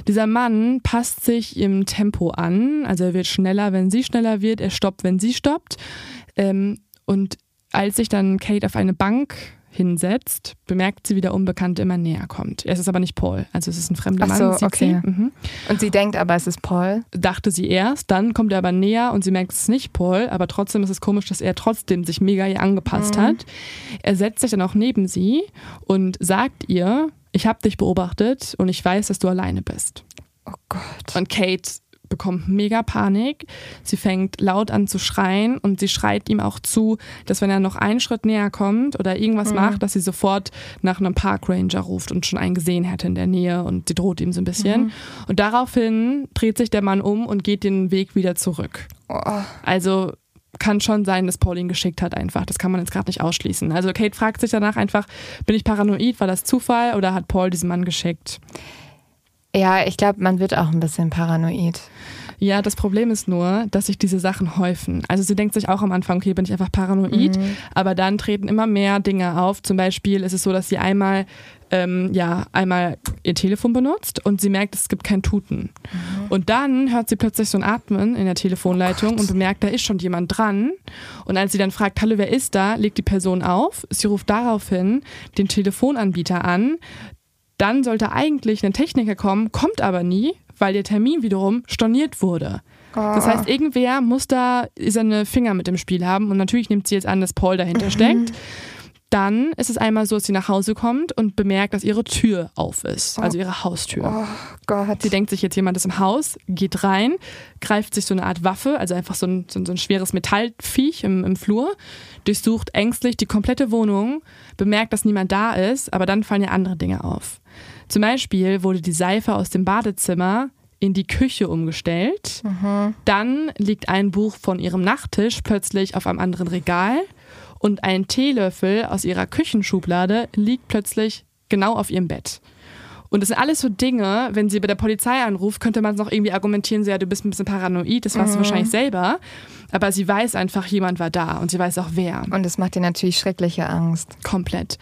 Dieser Mann passt sich im Tempo an, also er wird schneller, wenn sie schneller wird, er stoppt, wenn sie stoppt. Ähm, und als sich dann Kate auf eine Bank hinsetzt, bemerkt sie, wie der Unbekannte immer näher kommt. Es ist aber nicht Paul, also es ist ein fremder Ach so, Mann. Okay. Mhm. Und sie denkt aber, es ist Paul? Dachte sie erst, dann kommt er aber näher und sie merkt, es ist nicht Paul, aber trotzdem ist es komisch, dass er trotzdem sich mega ihr angepasst mhm. hat. Er setzt sich dann auch neben sie und sagt ihr, ich habe dich beobachtet und ich weiß, dass du alleine bist. Oh Gott. Und Kate bekommt mega Panik. Sie fängt laut an zu schreien und sie schreit ihm auch zu, dass wenn er noch einen Schritt näher kommt oder irgendwas mhm. macht, dass sie sofort nach einem Parkranger ruft und schon einen gesehen hätte in der Nähe und sie droht ihm so ein bisschen. Mhm. Und daraufhin dreht sich der Mann um und geht den Weg wieder zurück. Oh. Also kann schon sein, dass Paul ihn geschickt hat einfach. Das kann man jetzt gerade nicht ausschließen. Also Kate fragt sich danach einfach, bin ich paranoid, war das Zufall oder hat Paul diesen Mann geschickt? Ja, ich glaube, man wird auch ein bisschen paranoid. Ja, das Problem ist nur, dass sich diese Sachen häufen. Also sie denkt sich auch am Anfang, okay, bin ich einfach paranoid, mhm. aber dann treten immer mehr Dinge auf. Zum Beispiel ist es so, dass sie einmal ähm, ja einmal ihr Telefon benutzt und sie merkt, es gibt kein Tuten. Mhm. Und dann hört sie plötzlich so ein Atmen in der Telefonleitung oh und bemerkt, da ist schon jemand dran. Und als sie dann fragt, hallo, wer ist da, legt die Person auf. Sie ruft daraufhin den Telefonanbieter an. Dann sollte eigentlich ein Techniker kommen, kommt aber nie, weil der Termin wiederum storniert wurde. Oh. Das heißt, irgendwer muss da seine Finger mit dem Spiel haben und natürlich nimmt sie jetzt an, dass Paul dahinter mhm. steckt. Dann ist es einmal so, dass sie nach Hause kommt und bemerkt, dass ihre Tür auf ist, oh. also ihre Haustür. Oh Gott. Sie denkt sich jetzt, jemand ist im Haus, geht rein, greift sich so eine Art Waffe, also einfach so ein, so ein schweres Metallviech im, im Flur, durchsucht ängstlich die komplette Wohnung, bemerkt, dass niemand da ist, aber dann fallen ja andere Dinge auf. Zum Beispiel wurde die Seife aus dem Badezimmer in die Küche umgestellt. Mhm. Dann liegt ein Buch von ihrem Nachttisch plötzlich auf einem anderen Regal und ein Teelöffel aus ihrer Küchenschublade liegt plötzlich genau auf ihrem Bett. Und das sind alles so Dinge, wenn sie bei der Polizei anruft, könnte man es noch irgendwie argumentieren, so ja, du bist ein bisschen paranoid, das warst mhm. du wahrscheinlich selber. Aber sie weiß einfach, jemand war da und sie weiß auch wer. Und es macht ihr natürlich schreckliche Angst. Komplett.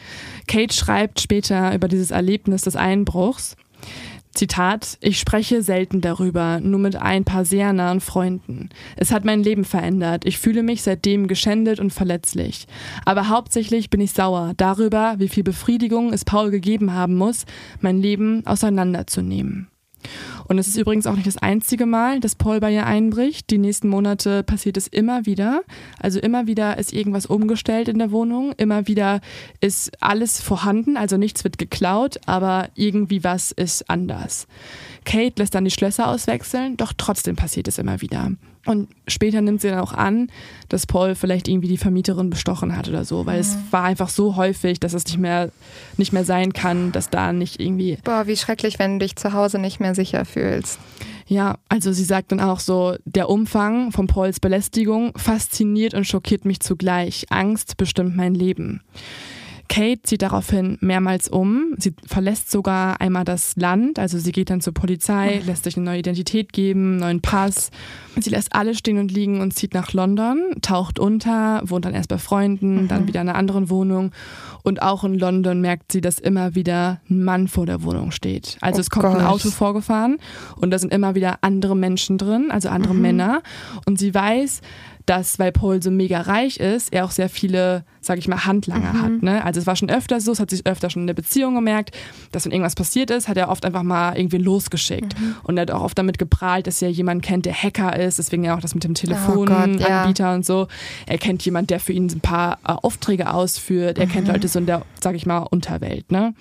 Kate schreibt später über dieses Erlebnis des Einbruchs. Zitat, ich spreche selten darüber, nur mit ein paar sehr nahen Freunden. Es hat mein Leben verändert. Ich fühle mich seitdem geschändet und verletzlich. Aber hauptsächlich bin ich sauer darüber, wie viel Befriedigung es Paul gegeben haben muss, mein Leben auseinanderzunehmen. Und es ist übrigens auch nicht das einzige Mal, dass Paul bei ihr einbricht. Die nächsten Monate passiert es immer wieder. Also immer wieder ist irgendwas umgestellt in der Wohnung. Immer wieder ist alles vorhanden. Also nichts wird geklaut, aber irgendwie was ist anders. Kate lässt dann die Schlösser auswechseln, doch trotzdem passiert es immer wieder. Und später nimmt sie dann auch an, dass Paul vielleicht irgendwie die Vermieterin bestochen hat oder so, weil mhm. es war einfach so häufig, dass es nicht mehr, nicht mehr sein kann, dass da nicht irgendwie. Boah, wie schrecklich, wenn du dich zu Hause nicht mehr sicher fühlst. Ja, also sie sagt dann auch so, der Umfang von Pauls Belästigung fasziniert und schockiert mich zugleich. Angst bestimmt mein Leben. Kate zieht daraufhin mehrmals um. Sie verlässt sogar einmal das Land. Also sie geht dann zur Polizei, lässt sich eine neue Identität geben, einen neuen Pass. Sie lässt alles stehen und liegen und zieht nach London, taucht unter, wohnt dann erst bei Freunden, mhm. dann wieder in einer anderen Wohnung. Und auch in London merkt sie, dass immer wieder ein Mann vor der Wohnung steht. Also oh es kommt Gott. ein Auto vorgefahren und da sind immer wieder andere Menschen drin, also andere mhm. Männer. Und sie weiß, dass, weil Paul so mega reich ist, er auch sehr viele, sag ich mal, Handlanger mhm. hat. Ne? Also es war schon öfter so, es hat sich öfter schon in der Beziehung gemerkt, dass wenn irgendwas passiert ist, hat er oft einfach mal irgendwie losgeschickt. Mhm. Und er hat auch oft damit geprahlt, dass er jemanden kennt, der Hacker ist, deswegen ja auch das mit dem Telefonanbieter oh ja. und so. Er kennt jemanden, der für ihn ein paar äh, Aufträge ausführt. Er mhm. kennt Leute so in der, sag ich mal, Unterwelt. Ne?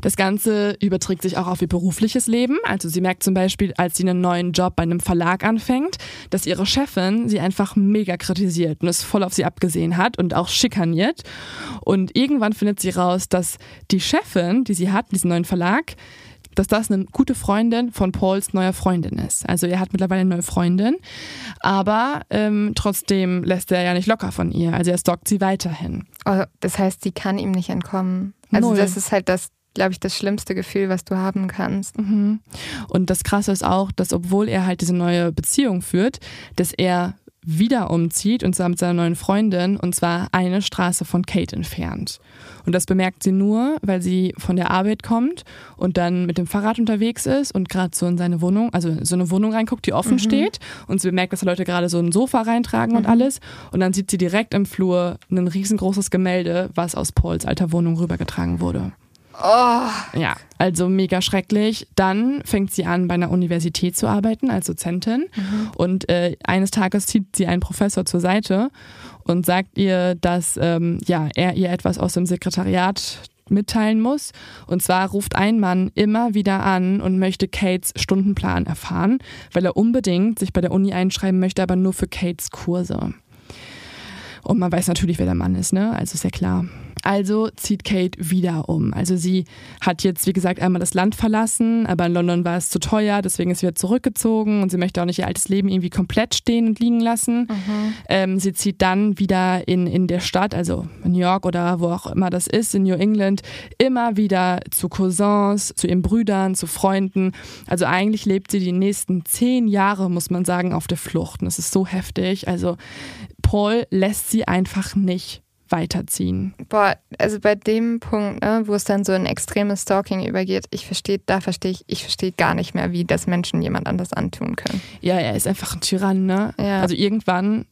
Das Ganze überträgt sich auch auf ihr berufliches Leben. Also sie merkt zum Beispiel, als sie einen neuen Job bei einem Verlag anfängt, dass ihre Chefin sie einfach mega kritisiert und es voll auf sie abgesehen hat und auch schikaniert. Und irgendwann findet sie raus, dass die Chefin, die sie hat, diesen neuen Verlag, dass das eine gute Freundin von Pauls neuer Freundin ist. Also er hat mittlerweile eine neue Freundin, aber ähm, trotzdem lässt er ja nicht locker von ihr. Also er stalkt sie weiterhin. Oh, das heißt, sie kann ihm nicht entkommen. Also Null. das ist halt das, glaube ich, das schlimmste Gefühl, was du haben kannst. Mhm. Und das Krasse ist auch, dass obwohl er halt diese neue Beziehung führt, dass er wieder umzieht und zwar mit seiner neuen Freundin und zwar eine Straße von Kate entfernt. Und das bemerkt sie nur, weil sie von der Arbeit kommt und dann mit dem Fahrrad unterwegs ist und gerade so in seine Wohnung, also so eine Wohnung reinguckt, die offen mhm. steht und sie bemerkt, dass da Leute gerade so ein Sofa reintragen mhm. und alles und dann sieht sie direkt im Flur ein riesengroßes Gemälde, was aus Pauls alter Wohnung rübergetragen wurde. Oh. Ja, also mega schrecklich. Dann fängt sie an, bei einer Universität zu arbeiten als Dozentin. Mhm. Und äh, eines Tages zieht sie einen Professor zur Seite und sagt ihr, dass ähm, ja, er ihr etwas aus dem Sekretariat mitteilen muss. Und zwar ruft ein Mann immer wieder an und möchte Kates Stundenplan erfahren, weil er unbedingt sich bei der Uni einschreiben möchte, aber nur für Kates Kurse. Und man weiß natürlich, wer der Mann ist, ne? Also ist ja klar. Also zieht Kate wieder um. Also sie hat jetzt, wie gesagt, einmal das Land verlassen, aber in London war es zu teuer, deswegen ist sie wieder zurückgezogen und sie möchte auch nicht ihr altes Leben irgendwie komplett stehen und liegen lassen. Mhm. Ähm, sie zieht dann wieder in, in der Stadt, also in New York oder wo auch immer das ist, in New England, immer wieder zu Cousins, zu ihren Brüdern, zu Freunden. Also eigentlich lebt sie die nächsten zehn Jahre, muss man sagen, auf der Flucht. Und das ist so heftig. Also Paul lässt sie einfach nicht weiterziehen. Boah, also bei dem Punkt, ne, wo es dann so ein extremes Stalking übergeht, ich verstehe, da verstehe ich, ich verstehe gar nicht mehr, wie das Menschen jemand anders antun können. Ja, er ist einfach ein Tyrann, ne? Ja. Also irgendwann,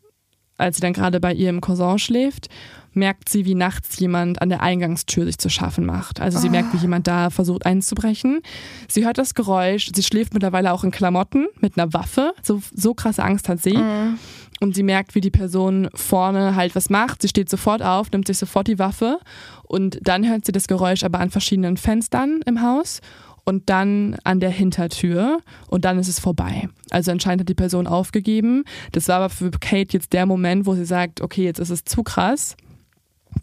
als sie dann gerade bei ihrem Cousin schläft, merkt sie, wie nachts jemand an der Eingangstür sich zu schaffen macht. Also sie oh. merkt, wie jemand da versucht einzubrechen. Sie hört das Geräusch, sie schläft mittlerweile auch in Klamotten mit einer Waffe. So, so krasse Angst hat sie. Mm und sie merkt, wie die Person vorne halt was macht. Sie steht sofort auf, nimmt sich sofort die Waffe und dann hört sie das Geräusch aber an verschiedenen Fenstern im Haus und dann an der Hintertür und dann ist es vorbei. Also anscheinend hat die Person aufgegeben. Das war aber für Kate jetzt der Moment, wo sie sagt, okay, jetzt ist es zu krass.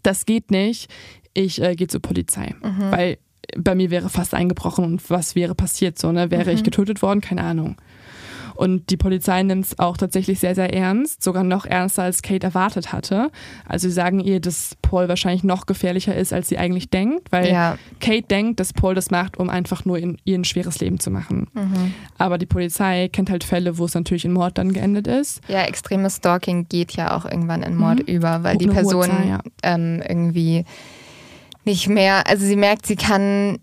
Das geht nicht. Ich äh, gehe zur Polizei, mhm. weil bei mir wäre fast eingebrochen und was wäre passiert so, ne? Wäre mhm. ich getötet worden? Keine Ahnung. Und die Polizei nimmt es auch tatsächlich sehr, sehr ernst, sogar noch ernster, als Kate erwartet hatte. Also sie sagen ihr, dass Paul wahrscheinlich noch gefährlicher ist, als sie eigentlich denkt, weil ja. Kate denkt, dass Paul das macht, um einfach nur in, ihr ein schweres Leben zu machen. Mhm. Aber die Polizei kennt halt Fälle, wo es natürlich in Mord dann geendet ist. Ja, extremes Stalking geht ja auch irgendwann in Mord mhm. über, weil Auch die Person Zahl, ja. ähm, irgendwie nicht mehr, also sie merkt, sie kann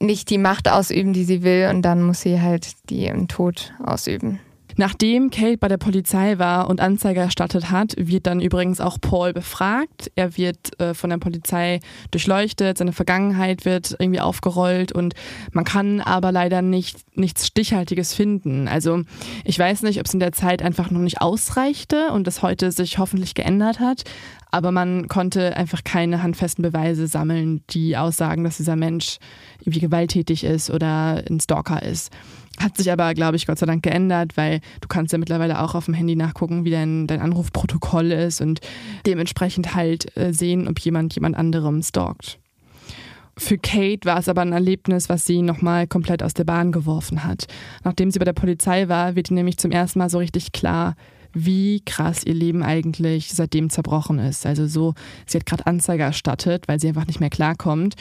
nicht die Macht ausüben, die sie will, und dann muss sie halt die im Tod ausüben. Nachdem Kate bei der Polizei war und Anzeige erstattet hat, wird dann übrigens auch Paul befragt. Er wird äh, von der Polizei durchleuchtet, seine Vergangenheit wird irgendwie aufgerollt und man kann aber leider nicht nichts Stichhaltiges finden. Also ich weiß nicht, ob es in der Zeit einfach noch nicht ausreichte und das heute sich hoffentlich geändert hat, aber man konnte einfach keine handfesten Beweise sammeln, die aussagen, dass dieser Mensch irgendwie gewalttätig ist oder ein Stalker ist. Hat sich aber, glaube ich, Gott sei Dank geändert, weil du kannst ja mittlerweile auch auf dem Handy nachgucken, wie dein, dein Anrufprotokoll ist und dementsprechend halt äh, sehen, ob jemand jemand anderem stalkt. Für Kate war es aber ein Erlebnis, was sie nochmal komplett aus der Bahn geworfen hat. Nachdem sie bei der Polizei war, wird ihr nämlich zum ersten Mal so richtig klar, wie krass ihr Leben eigentlich seitdem zerbrochen ist. Also so, sie hat gerade Anzeige erstattet, weil sie einfach nicht mehr klarkommt.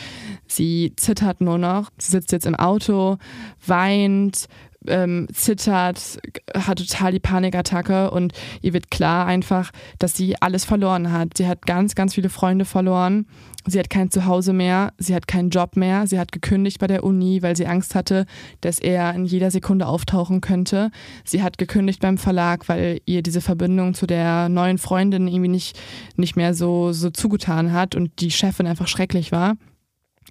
Sie zittert nur noch. Sie sitzt jetzt im Auto, weint, ähm, zittert, hat total die Panikattacke und ihr wird klar einfach, dass sie alles verloren hat. Sie hat ganz, ganz viele Freunde verloren. Sie hat kein Zuhause mehr, sie hat keinen Job mehr, sie hat gekündigt bei der Uni, weil sie Angst hatte, dass er in jeder Sekunde auftauchen könnte. Sie hat gekündigt beim Verlag, weil ihr diese Verbindung zu der neuen Freundin irgendwie nicht, nicht mehr so, so zugetan hat und die Chefin einfach schrecklich war.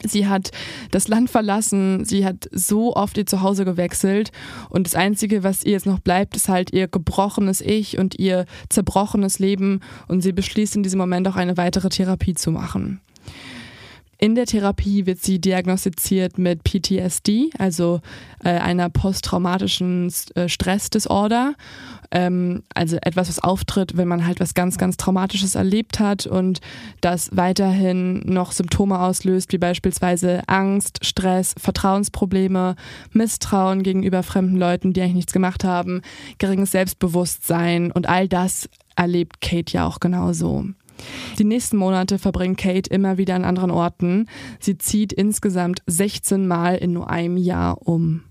Sie hat das Land verlassen, sie hat so oft ihr Zuhause gewechselt und das Einzige, was ihr jetzt noch bleibt, ist halt ihr gebrochenes Ich und ihr zerbrochenes Leben und sie beschließt in diesem Moment auch eine weitere Therapie zu machen. In der Therapie wird sie diagnostiziert mit PTSD, also äh, einer posttraumatischen äh, Stressdisorder. Ähm, also etwas, was auftritt, wenn man halt was ganz, ganz Traumatisches erlebt hat und das weiterhin noch Symptome auslöst, wie beispielsweise Angst, Stress, Vertrauensprobleme, Misstrauen gegenüber fremden Leuten, die eigentlich nichts gemacht haben, geringes Selbstbewusstsein und all das erlebt Kate ja auch genauso. Die nächsten Monate verbringt Kate immer wieder an anderen Orten. Sie zieht insgesamt 16 Mal in nur einem Jahr um.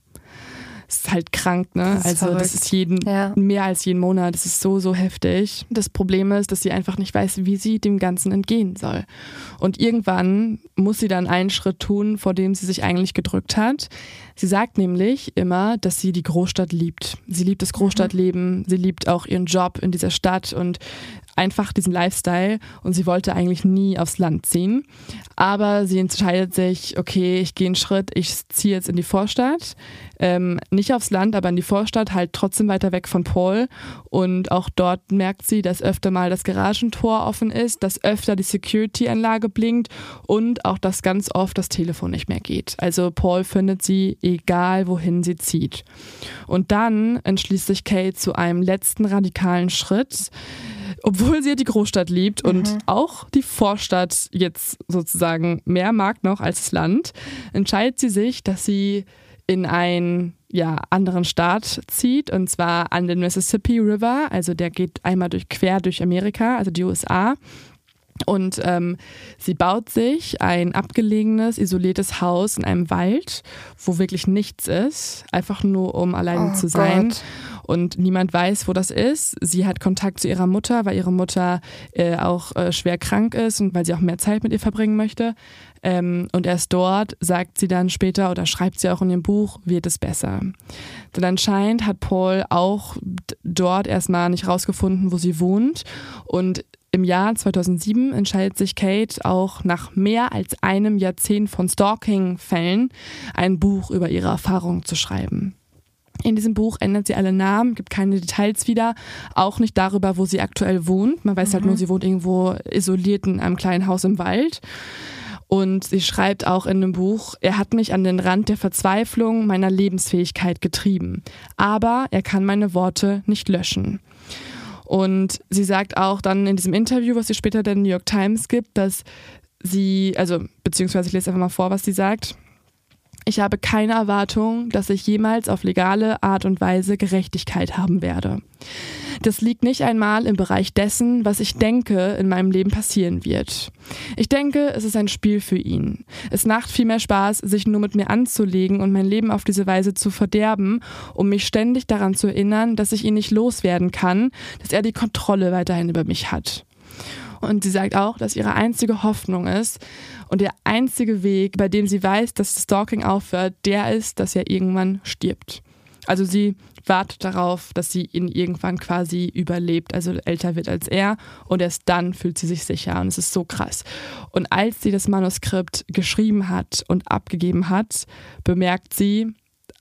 Das ist halt krank, ne? Das also verrückt. das ist jeden ja. mehr als jeden Monat. Das ist so, so heftig. Das Problem ist, dass sie einfach nicht weiß, wie sie dem Ganzen entgehen soll. Und irgendwann muss sie dann einen Schritt tun, vor dem sie sich eigentlich gedrückt hat. Sie sagt nämlich immer, dass sie die Großstadt liebt. Sie liebt das Großstadtleben, sie liebt auch ihren Job in dieser Stadt und einfach diesen Lifestyle und sie wollte eigentlich nie aufs Land ziehen. Aber sie entscheidet sich, okay, ich gehe einen Schritt, ich ziehe jetzt in die Vorstadt. Ähm, nicht aufs Land, aber in die Vorstadt, halt trotzdem weiter weg von Paul. Und auch dort merkt sie, dass öfter mal das Garagentor offen ist, dass öfter die Security-Anlage blinkt und auch, dass ganz oft das Telefon nicht mehr geht. Also Paul findet sie, egal wohin sie zieht. Und dann entschließt sich Kate zu einem letzten radikalen Schritt obwohl sie ja die Großstadt liebt mhm. und auch die Vorstadt jetzt sozusagen mehr mag noch als das Land, entscheidet sie sich, dass sie in einen ja, anderen Staat zieht, und zwar an den Mississippi River. Also der geht einmal durch, quer durch Amerika, also die USA. Und ähm, sie baut sich ein abgelegenes, isoliertes Haus in einem Wald, wo wirklich nichts ist, einfach nur um alleine oh zu sein. Gott und niemand weiß, wo das ist. Sie hat Kontakt zu ihrer Mutter, weil ihre Mutter äh, auch äh, schwer krank ist und weil sie auch mehr Zeit mit ihr verbringen möchte. Ähm, und erst dort sagt sie dann später oder schreibt sie auch in ihrem Buch, wird es besser. Denn anscheinend hat Paul auch dort erstmal nicht rausgefunden, wo sie wohnt und im Jahr 2007 entscheidet sich Kate auch nach mehr als einem Jahrzehnt von Stalking-Fällen ein Buch über ihre Erfahrungen zu schreiben. In diesem Buch ändert sie alle Namen, gibt keine Details wieder, auch nicht darüber, wo sie aktuell wohnt. Man weiß mhm. halt nur, sie wohnt irgendwo isoliert in einem kleinen Haus im Wald. Und sie schreibt auch in dem Buch, er hat mich an den Rand der Verzweiflung meiner Lebensfähigkeit getrieben. Aber er kann meine Worte nicht löschen. Und sie sagt auch dann in diesem Interview, was sie später der New York Times gibt, dass sie, also beziehungsweise ich lese einfach mal vor, was sie sagt. Ich habe keine Erwartung, dass ich jemals auf legale Art und Weise Gerechtigkeit haben werde. Das liegt nicht einmal im Bereich dessen, was ich denke, in meinem Leben passieren wird. Ich denke, es ist ein Spiel für ihn. Es macht viel mehr Spaß, sich nur mit mir anzulegen und mein Leben auf diese Weise zu verderben, um mich ständig daran zu erinnern, dass ich ihn nicht loswerden kann, dass er die Kontrolle weiterhin über mich hat. Und sie sagt auch, dass ihre einzige Hoffnung ist und der einzige Weg, bei dem sie weiß, dass das Stalking aufhört, der ist, dass er irgendwann stirbt. Also sie wartet darauf, dass sie ihn irgendwann quasi überlebt, also älter wird als er und erst dann fühlt sie sich sicher und es ist so krass. Und als sie das Manuskript geschrieben hat und abgegeben hat, bemerkt sie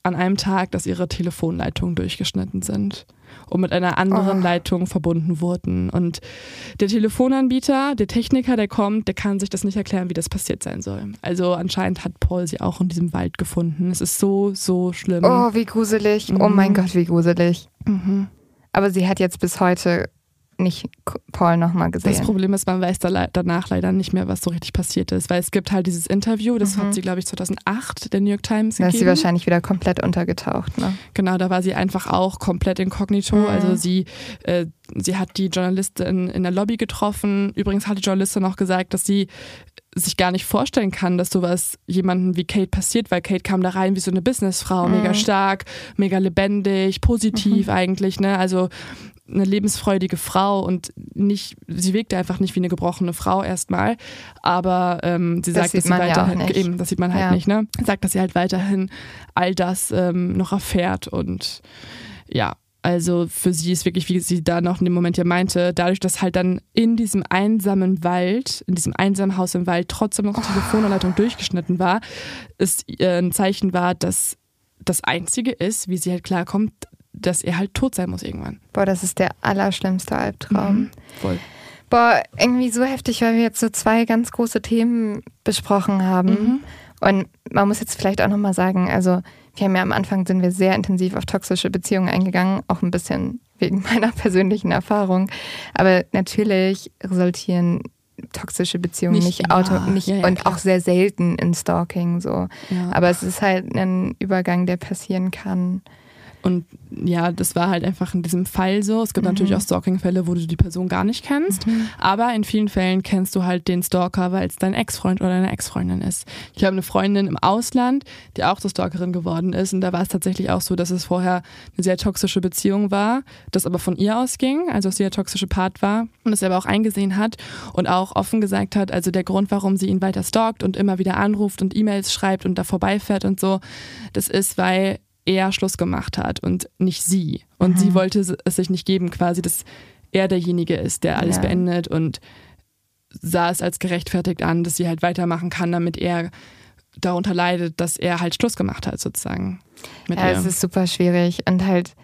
an einem Tag, dass ihre Telefonleitungen durchgeschnitten sind und mit einer anderen oh. Leitung verbunden wurden. Und der Telefonanbieter, der Techniker, der kommt, der kann sich das nicht erklären, wie das passiert sein soll. Also anscheinend hat Paul sie auch in diesem Wald gefunden. Es ist so, so schlimm. Oh, wie gruselig. Mhm. Oh mein. Gott, wie gruselig. Mhm. Aber sie hat jetzt bis heute nicht Paul nochmal gesehen. Das Problem ist, man weiß da danach leider nicht mehr, was so richtig passiert ist, weil es gibt halt dieses Interview, das mhm. hat sie, glaube ich, 2008 der New York Times gegeben. Da ist sie wahrscheinlich wieder komplett untergetaucht, ne? Genau, da war sie einfach auch komplett inkognito. Mhm. Also sie, äh, sie hat die Journalistin in der Lobby getroffen. Übrigens hat die Journalistin auch gesagt, dass sie sich gar nicht vorstellen kann, dass sowas jemanden wie Kate passiert, weil Kate kam da rein wie so eine Businessfrau, mhm. mega stark, mega lebendig, positiv mhm. eigentlich, ne? Also eine lebensfreudige Frau und nicht, sie wirkte einfach nicht wie eine gebrochene Frau erstmal, aber ähm, sie das sagt, dass sie weiterhin, ja eben, das sieht man halt ja. nicht, ne? Sagt, dass sie halt weiterhin all das ähm, noch erfährt und ja, also für sie ist wirklich, wie sie da noch in dem Moment ja meinte, dadurch, dass halt dann in diesem einsamen Wald, in diesem einsamen Haus im Wald trotzdem noch die oh. Telefonanleitung durchgeschnitten war, ist äh, ein Zeichen war, dass das Einzige ist, wie sie halt klarkommt, dass er halt tot sein muss irgendwann. Boah, das ist der allerschlimmste Albtraum. Mhm, voll. Boah, irgendwie so heftig, weil wir jetzt so zwei ganz große Themen besprochen haben. Mhm. Und man muss jetzt vielleicht auch nochmal sagen, also wir haben ja am Anfang sind wir sehr intensiv auf toxische Beziehungen eingegangen, auch ein bisschen wegen meiner persönlichen Erfahrung. Aber natürlich resultieren toxische Beziehungen nicht, nicht, Auto, nicht ja, ja, und klar. auch sehr selten in Stalking so. Ja. Aber es ist halt ein Übergang, der passieren kann. Und ja, das war halt einfach in diesem Fall so. Es gibt mhm. natürlich auch Stalking-Fälle, wo du die Person gar nicht kennst. Mhm. Aber in vielen Fällen kennst du halt den Stalker, weil es dein Ex-Freund oder deine Ex-Freundin ist. Ich habe eine Freundin im Ausland, die auch zur Stalkerin geworden ist. Und da war es tatsächlich auch so, dass es vorher eine sehr toxische Beziehung war, das aber von ihr ausging, also dass sie der toxische Part war und das aber auch eingesehen hat und auch offen gesagt hat, also der Grund, warum sie ihn weiter stalkt und immer wieder anruft und E-Mails schreibt und da vorbeifährt und so, das ist, weil er Schluss gemacht hat und nicht sie. Und mhm. sie wollte es sich nicht geben, quasi, dass er derjenige ist, der alles ja. beendet und sah es als gerechtfertigt an, dass sie halt weitermachen kann, damit er darunter leidet, dass er halt Schluss gemacht hat, sozusagen. ja, ihr. es ist super schwierig und halt,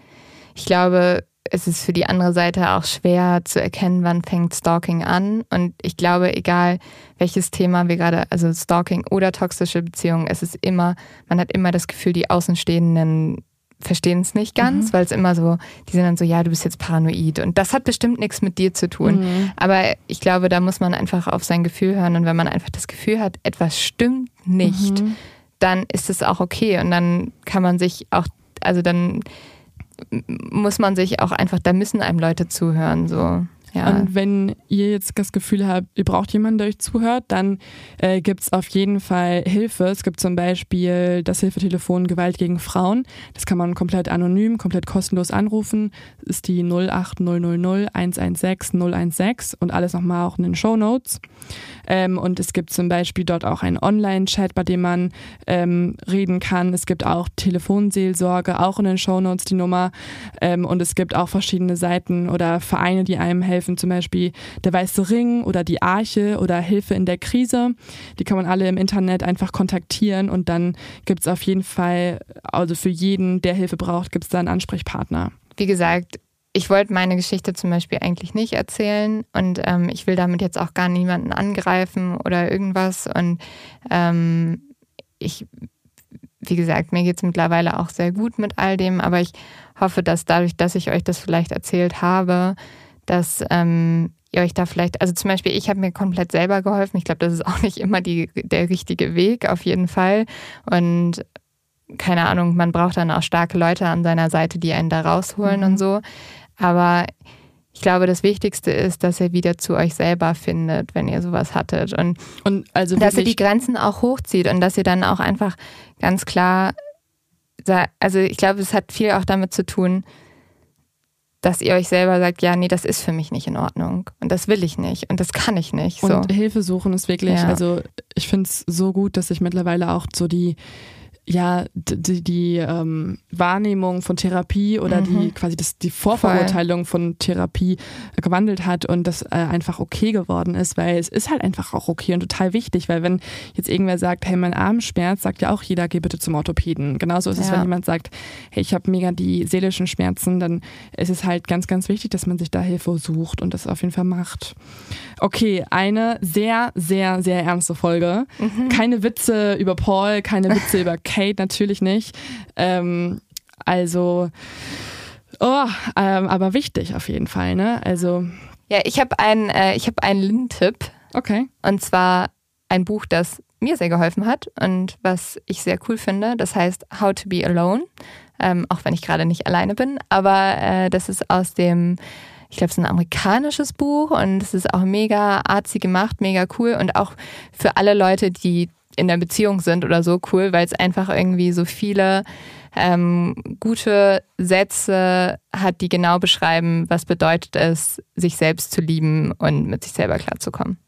ich glaube, es ist für die andere Seite auch schwer zu erkennen, wann fängt Stalking an. Und ich glaube, egal welches Thema wir gerade, also Stalking oder toxische Beziehungen, es ist immer, man hat immer das Gefühl, die Außenstehenden verstehen es nicht ganz, mhm. weil es immer so, die sind dann so, ja, du bist jetzt paranoid. Und das hat bestimmt nichts mit dir zu tun. Mhm. Aber ich glaube, da muss man einfach auf sein Gefühl hören. Und wenn man einfach das Gefühl hat, etwas stimmt nicht, mhm. dann ist es auch okay. Und dann kann man sich auch, also dann muss man sich auch einfach, da müssen einem Leute zuhören. So. Ja. Und wenn ihr jetzt das Gefühl habt, ihr braucht jemanden, der euch zuhört, dann äh, gibt es auf jeden Fall Hilfe. Es gibt zum Beispiel das Hilfetelefon Gewalt gegen Frauen. Das kann man komplett anonym, komplett kostenlos anrufen. Das ist die 08000 116 016 und alles nochmal auch in den Show Notes. Ähm, und es gibt zum Beispiel dort auch einen Online-Chat, bei dem man ähm, reden kann. Es gibt auch Telefonseelsorge, auch in den Show Notes die Nummer. Ähm, und es gibt auch verschiedene Seiten oder Vereine, die einem helfen helfen, zum Beispiel der Weiße Ring oder die Arche oder Hilfe in der Krise. Die kann man alle im Internet einfach kontaktieren und dann gibt es auf jeden Fall, also für jeden, der Hilfe braucht, gibt es da einen Ansprechpartner. Wie gesagt, ich wollte meine Geschichte zum Beispiel eigentlich nicht erzählen und ähm, ich will damit jetzt auch gar niemanden angreifen oder irgendwas. Und ähm, ich, wie gesagt, mir geht es mittlerweile auch sehr gut mit all dem, aber ich hoffe, dass dadurch, dass ich euch das vielleicht erzählt habe, dass ähm, ihr euch da vielleicht, also zum Beispiel, ich habe mir komplett selber geholfen. Ich glaube, das ist auch nicht immer die, der richtige Weg, auf jeden Fall. Und keine Ahnung, man braucht dann auch starke Leute an seiner Seite, die einen da rausholen mhm. und so. Aber ich glaube, das Wichtigste ist, dass ihr wieder zu euch selber findet, wenn ihr sowas hattet. Und, und also dass ihr die Grenzen auch hochzieht und dass ihr dann auch einfach ganz klar, also ich glaube, es hat viel auch damit zu tun, dass ihr euch selber sagt, ja, nee, das ist für mich nicht in Ordnung und das will ich nicht und das kann ich nicht. So. Und Hilfe suchen ist wirklich, ja. also ich finde es so gut, dass ich mittlerweile auch so die ja, die, die ähm, Wahrnehmung von Therapie oder mhm. die quasi das, die Vorverurteilung von Therapie gewandelt hat und das äh, einfach okay geworden ist, weil es ist halt einfach auch okay und total wichtig, weil wenn jetzt irgendwer sagt, hey, mein Arm schmerzt, sagt ja auch jeder, geh bitte zum Orthopäden. Genauso ist ja. es, wenn jemand sagt, hey, ich habe mega die seelischen Schmerzen, dann ist es halt ganz, ganz wichtig, dass man sich da Hilfe sucht und das auf jeden Fall macht. Okay, eine sehr, sehr, sehr ernste Folge. Mhm. Keine Witze über Paul, keine Witze über Kate natürlich nicht. Ähm, also, oh, ähm, aber wichtig auf jeden Fall, ne? Also. Ja, ich habe einen, äh, ich habe einen Lin-Tipp. Okay. Und zwar ein Buch, das mir sehr geholfen hat und was ich sehr cool finde. Das heißt How to Be Alone. Ähm, auch wenn ich gerade nicht alleine bin. Aber äh, das ist aus dem, ich glaube, es ist ein amerikanisches Buch und es ist auch mega artsy gemacht, mega cool und auch für alle Leute, die in der Beziehung sind oder so cool, weil es einfach irgendwie so viele ähm, gute Sätze hat, die genau beschreiben, was bedeutet es, sich selbst zu lieben und mit sich selber klarzukommen.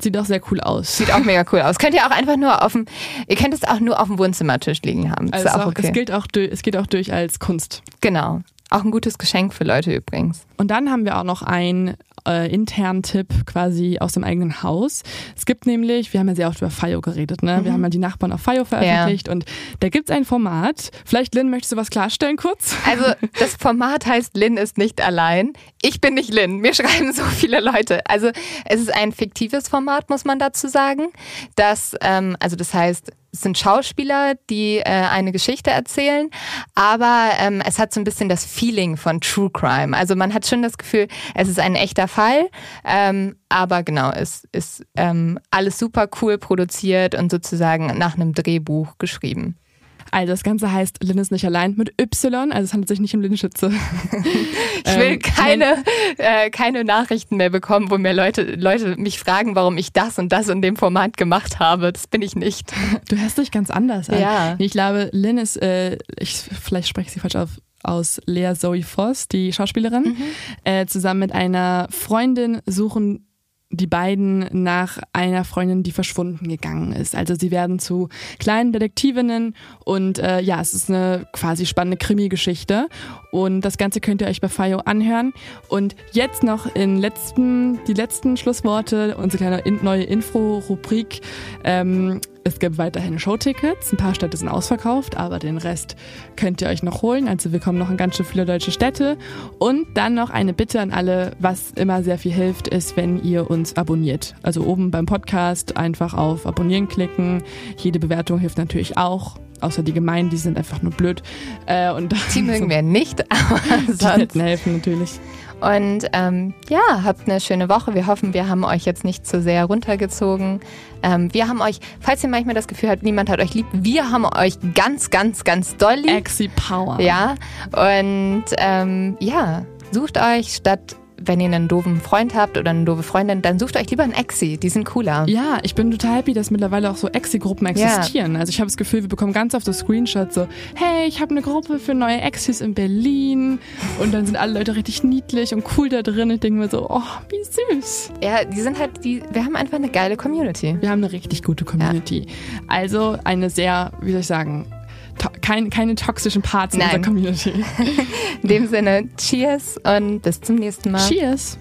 Sieht auch sehr cool aus. Sieht auch mega cool aus. Könnt ihr auch einfach nur auf dem, ihr könnt es auch nur auf dem Wohnzimmertisch liegen haben. Also auch okay. es, gilt auch, es geht auch durch als Kunst. Genau. Auch ein gutes Geschenk für Leute übrigens. Und dann haben wir auch noch einen äh, internen Tipp quasi aus dem eigenen Haus. Es gibt nämlich, wir haben ja sehr oft über FIO geredet, ne? Mhm. Wir haben ja die Nachbarn auf FIO veröffentlicht ja. und da gibt es ein Format. Vielleicht, Lynn, möchtest du was klarstellen kurz? Also das Format heißt Lynn ist nicht allein. Ich bin nicht Lynn. Mir schreiben so viele Leute. Also es ist ein fiktives Format, muss man dazu sagen. Das, ähm, also das heißt, es sind Schauspieler, die äh, eine Geschichte erzählen, aber ähm, es hat so ein bisschen das Feeling von True Crime. Also man hat schon das Gefühl, es ist ein echter Fall, ähm, aber genau, es ist ähm, alles super cool produziert und sozusagen nach einem Drehbuch geschrieben. Also das Ganze heißt Lynn ist nicht allein mit Y, also es handelt sich nicht um Lynn Schütze. ich will ähm, keine, äh, keine Nachrichten mehr bekommen, wo mir Leute, Leute mich fragen, warum ich das und das in dem Format gemacht habe. Das bin ich nicht. Du hörst dich ganz anders an. Ja. Ich glaube, Lynn ist, äh, ich, vielleicht spreche ich sie falsch auf, aus Lea Zoe Voss, die Schauspielerin, mhm. äh, zusammen mit einer Freundin suchen die beiden nach einer Freundin, die verschwunden gegangen ist. Also sie werden zu kleinen Detektivinnen und äh, ja, es ist eine quasi spannende Krimi-Geschichte und das Ganze könnt ihr euch bei FIO anhören. Und jetzt noch in letzten, die letzten Schlussworte, unsere kleine in, neue Info-Rubrik. Ähm, es gibt weiterhin Showtickets. Ein paar Städte sind ausverkauft, aber den Rest könnt ihr euch noch holen. Also wir kommen noch in ganz schön viele deutsche Städte. Und dann noch eine Bitte an alle, was immer sehr viel hilft, ist, wenn ihr uns abonniert. Also oben beim Podcast einfach auf Abonnieren klicken. Jede Bewertung hilft natürlich auch. Außer die Gemeinen, die sind einfach nur blöd. Äh, und die mögen wir nicht, aber sonst. Die helfen natürlich. Und ähm, ja, habt eine schöne Woche. Wir hoffen, wir haben euch jetzt nicht zu sehr runtergezogen. Ähm, wir haben euch, falls ihr manchmal das Gefühl habt, niemand hat euch lieb, wir haben euch ganz, ganz, ganz doll lieb. Exi Power. Ja. Und ähm, ja, sucht euch statt wenn ihr einen doofen Freund habt oder eine doofe Freundin, dann sucht euch lieber einen Exi. Die sind cooler. Ja, ich bin total happy, dass mittlerweile auch so Exi-Gruppen existieren. Ja. Also ich habe das Gefühl, wir bekommen ganz oft so Screenshots so, hey, ich habe eine Gruppe für neue Exis in Berlin. Und dann sind alle Leute richtig niedlich und cool da drin. Ich denke mir so, oh, wie süß. Ja, die sind halt, die, wir haben einfach eine geile Community. Wir haben eine richtig gute Community. Ja. Also eine sehr, wie soll ich sagen, kein, keine toxischen Parts in Nein. unserer Community. in dem Sinne, cheers und bis zum nächsten Mal. Cheers.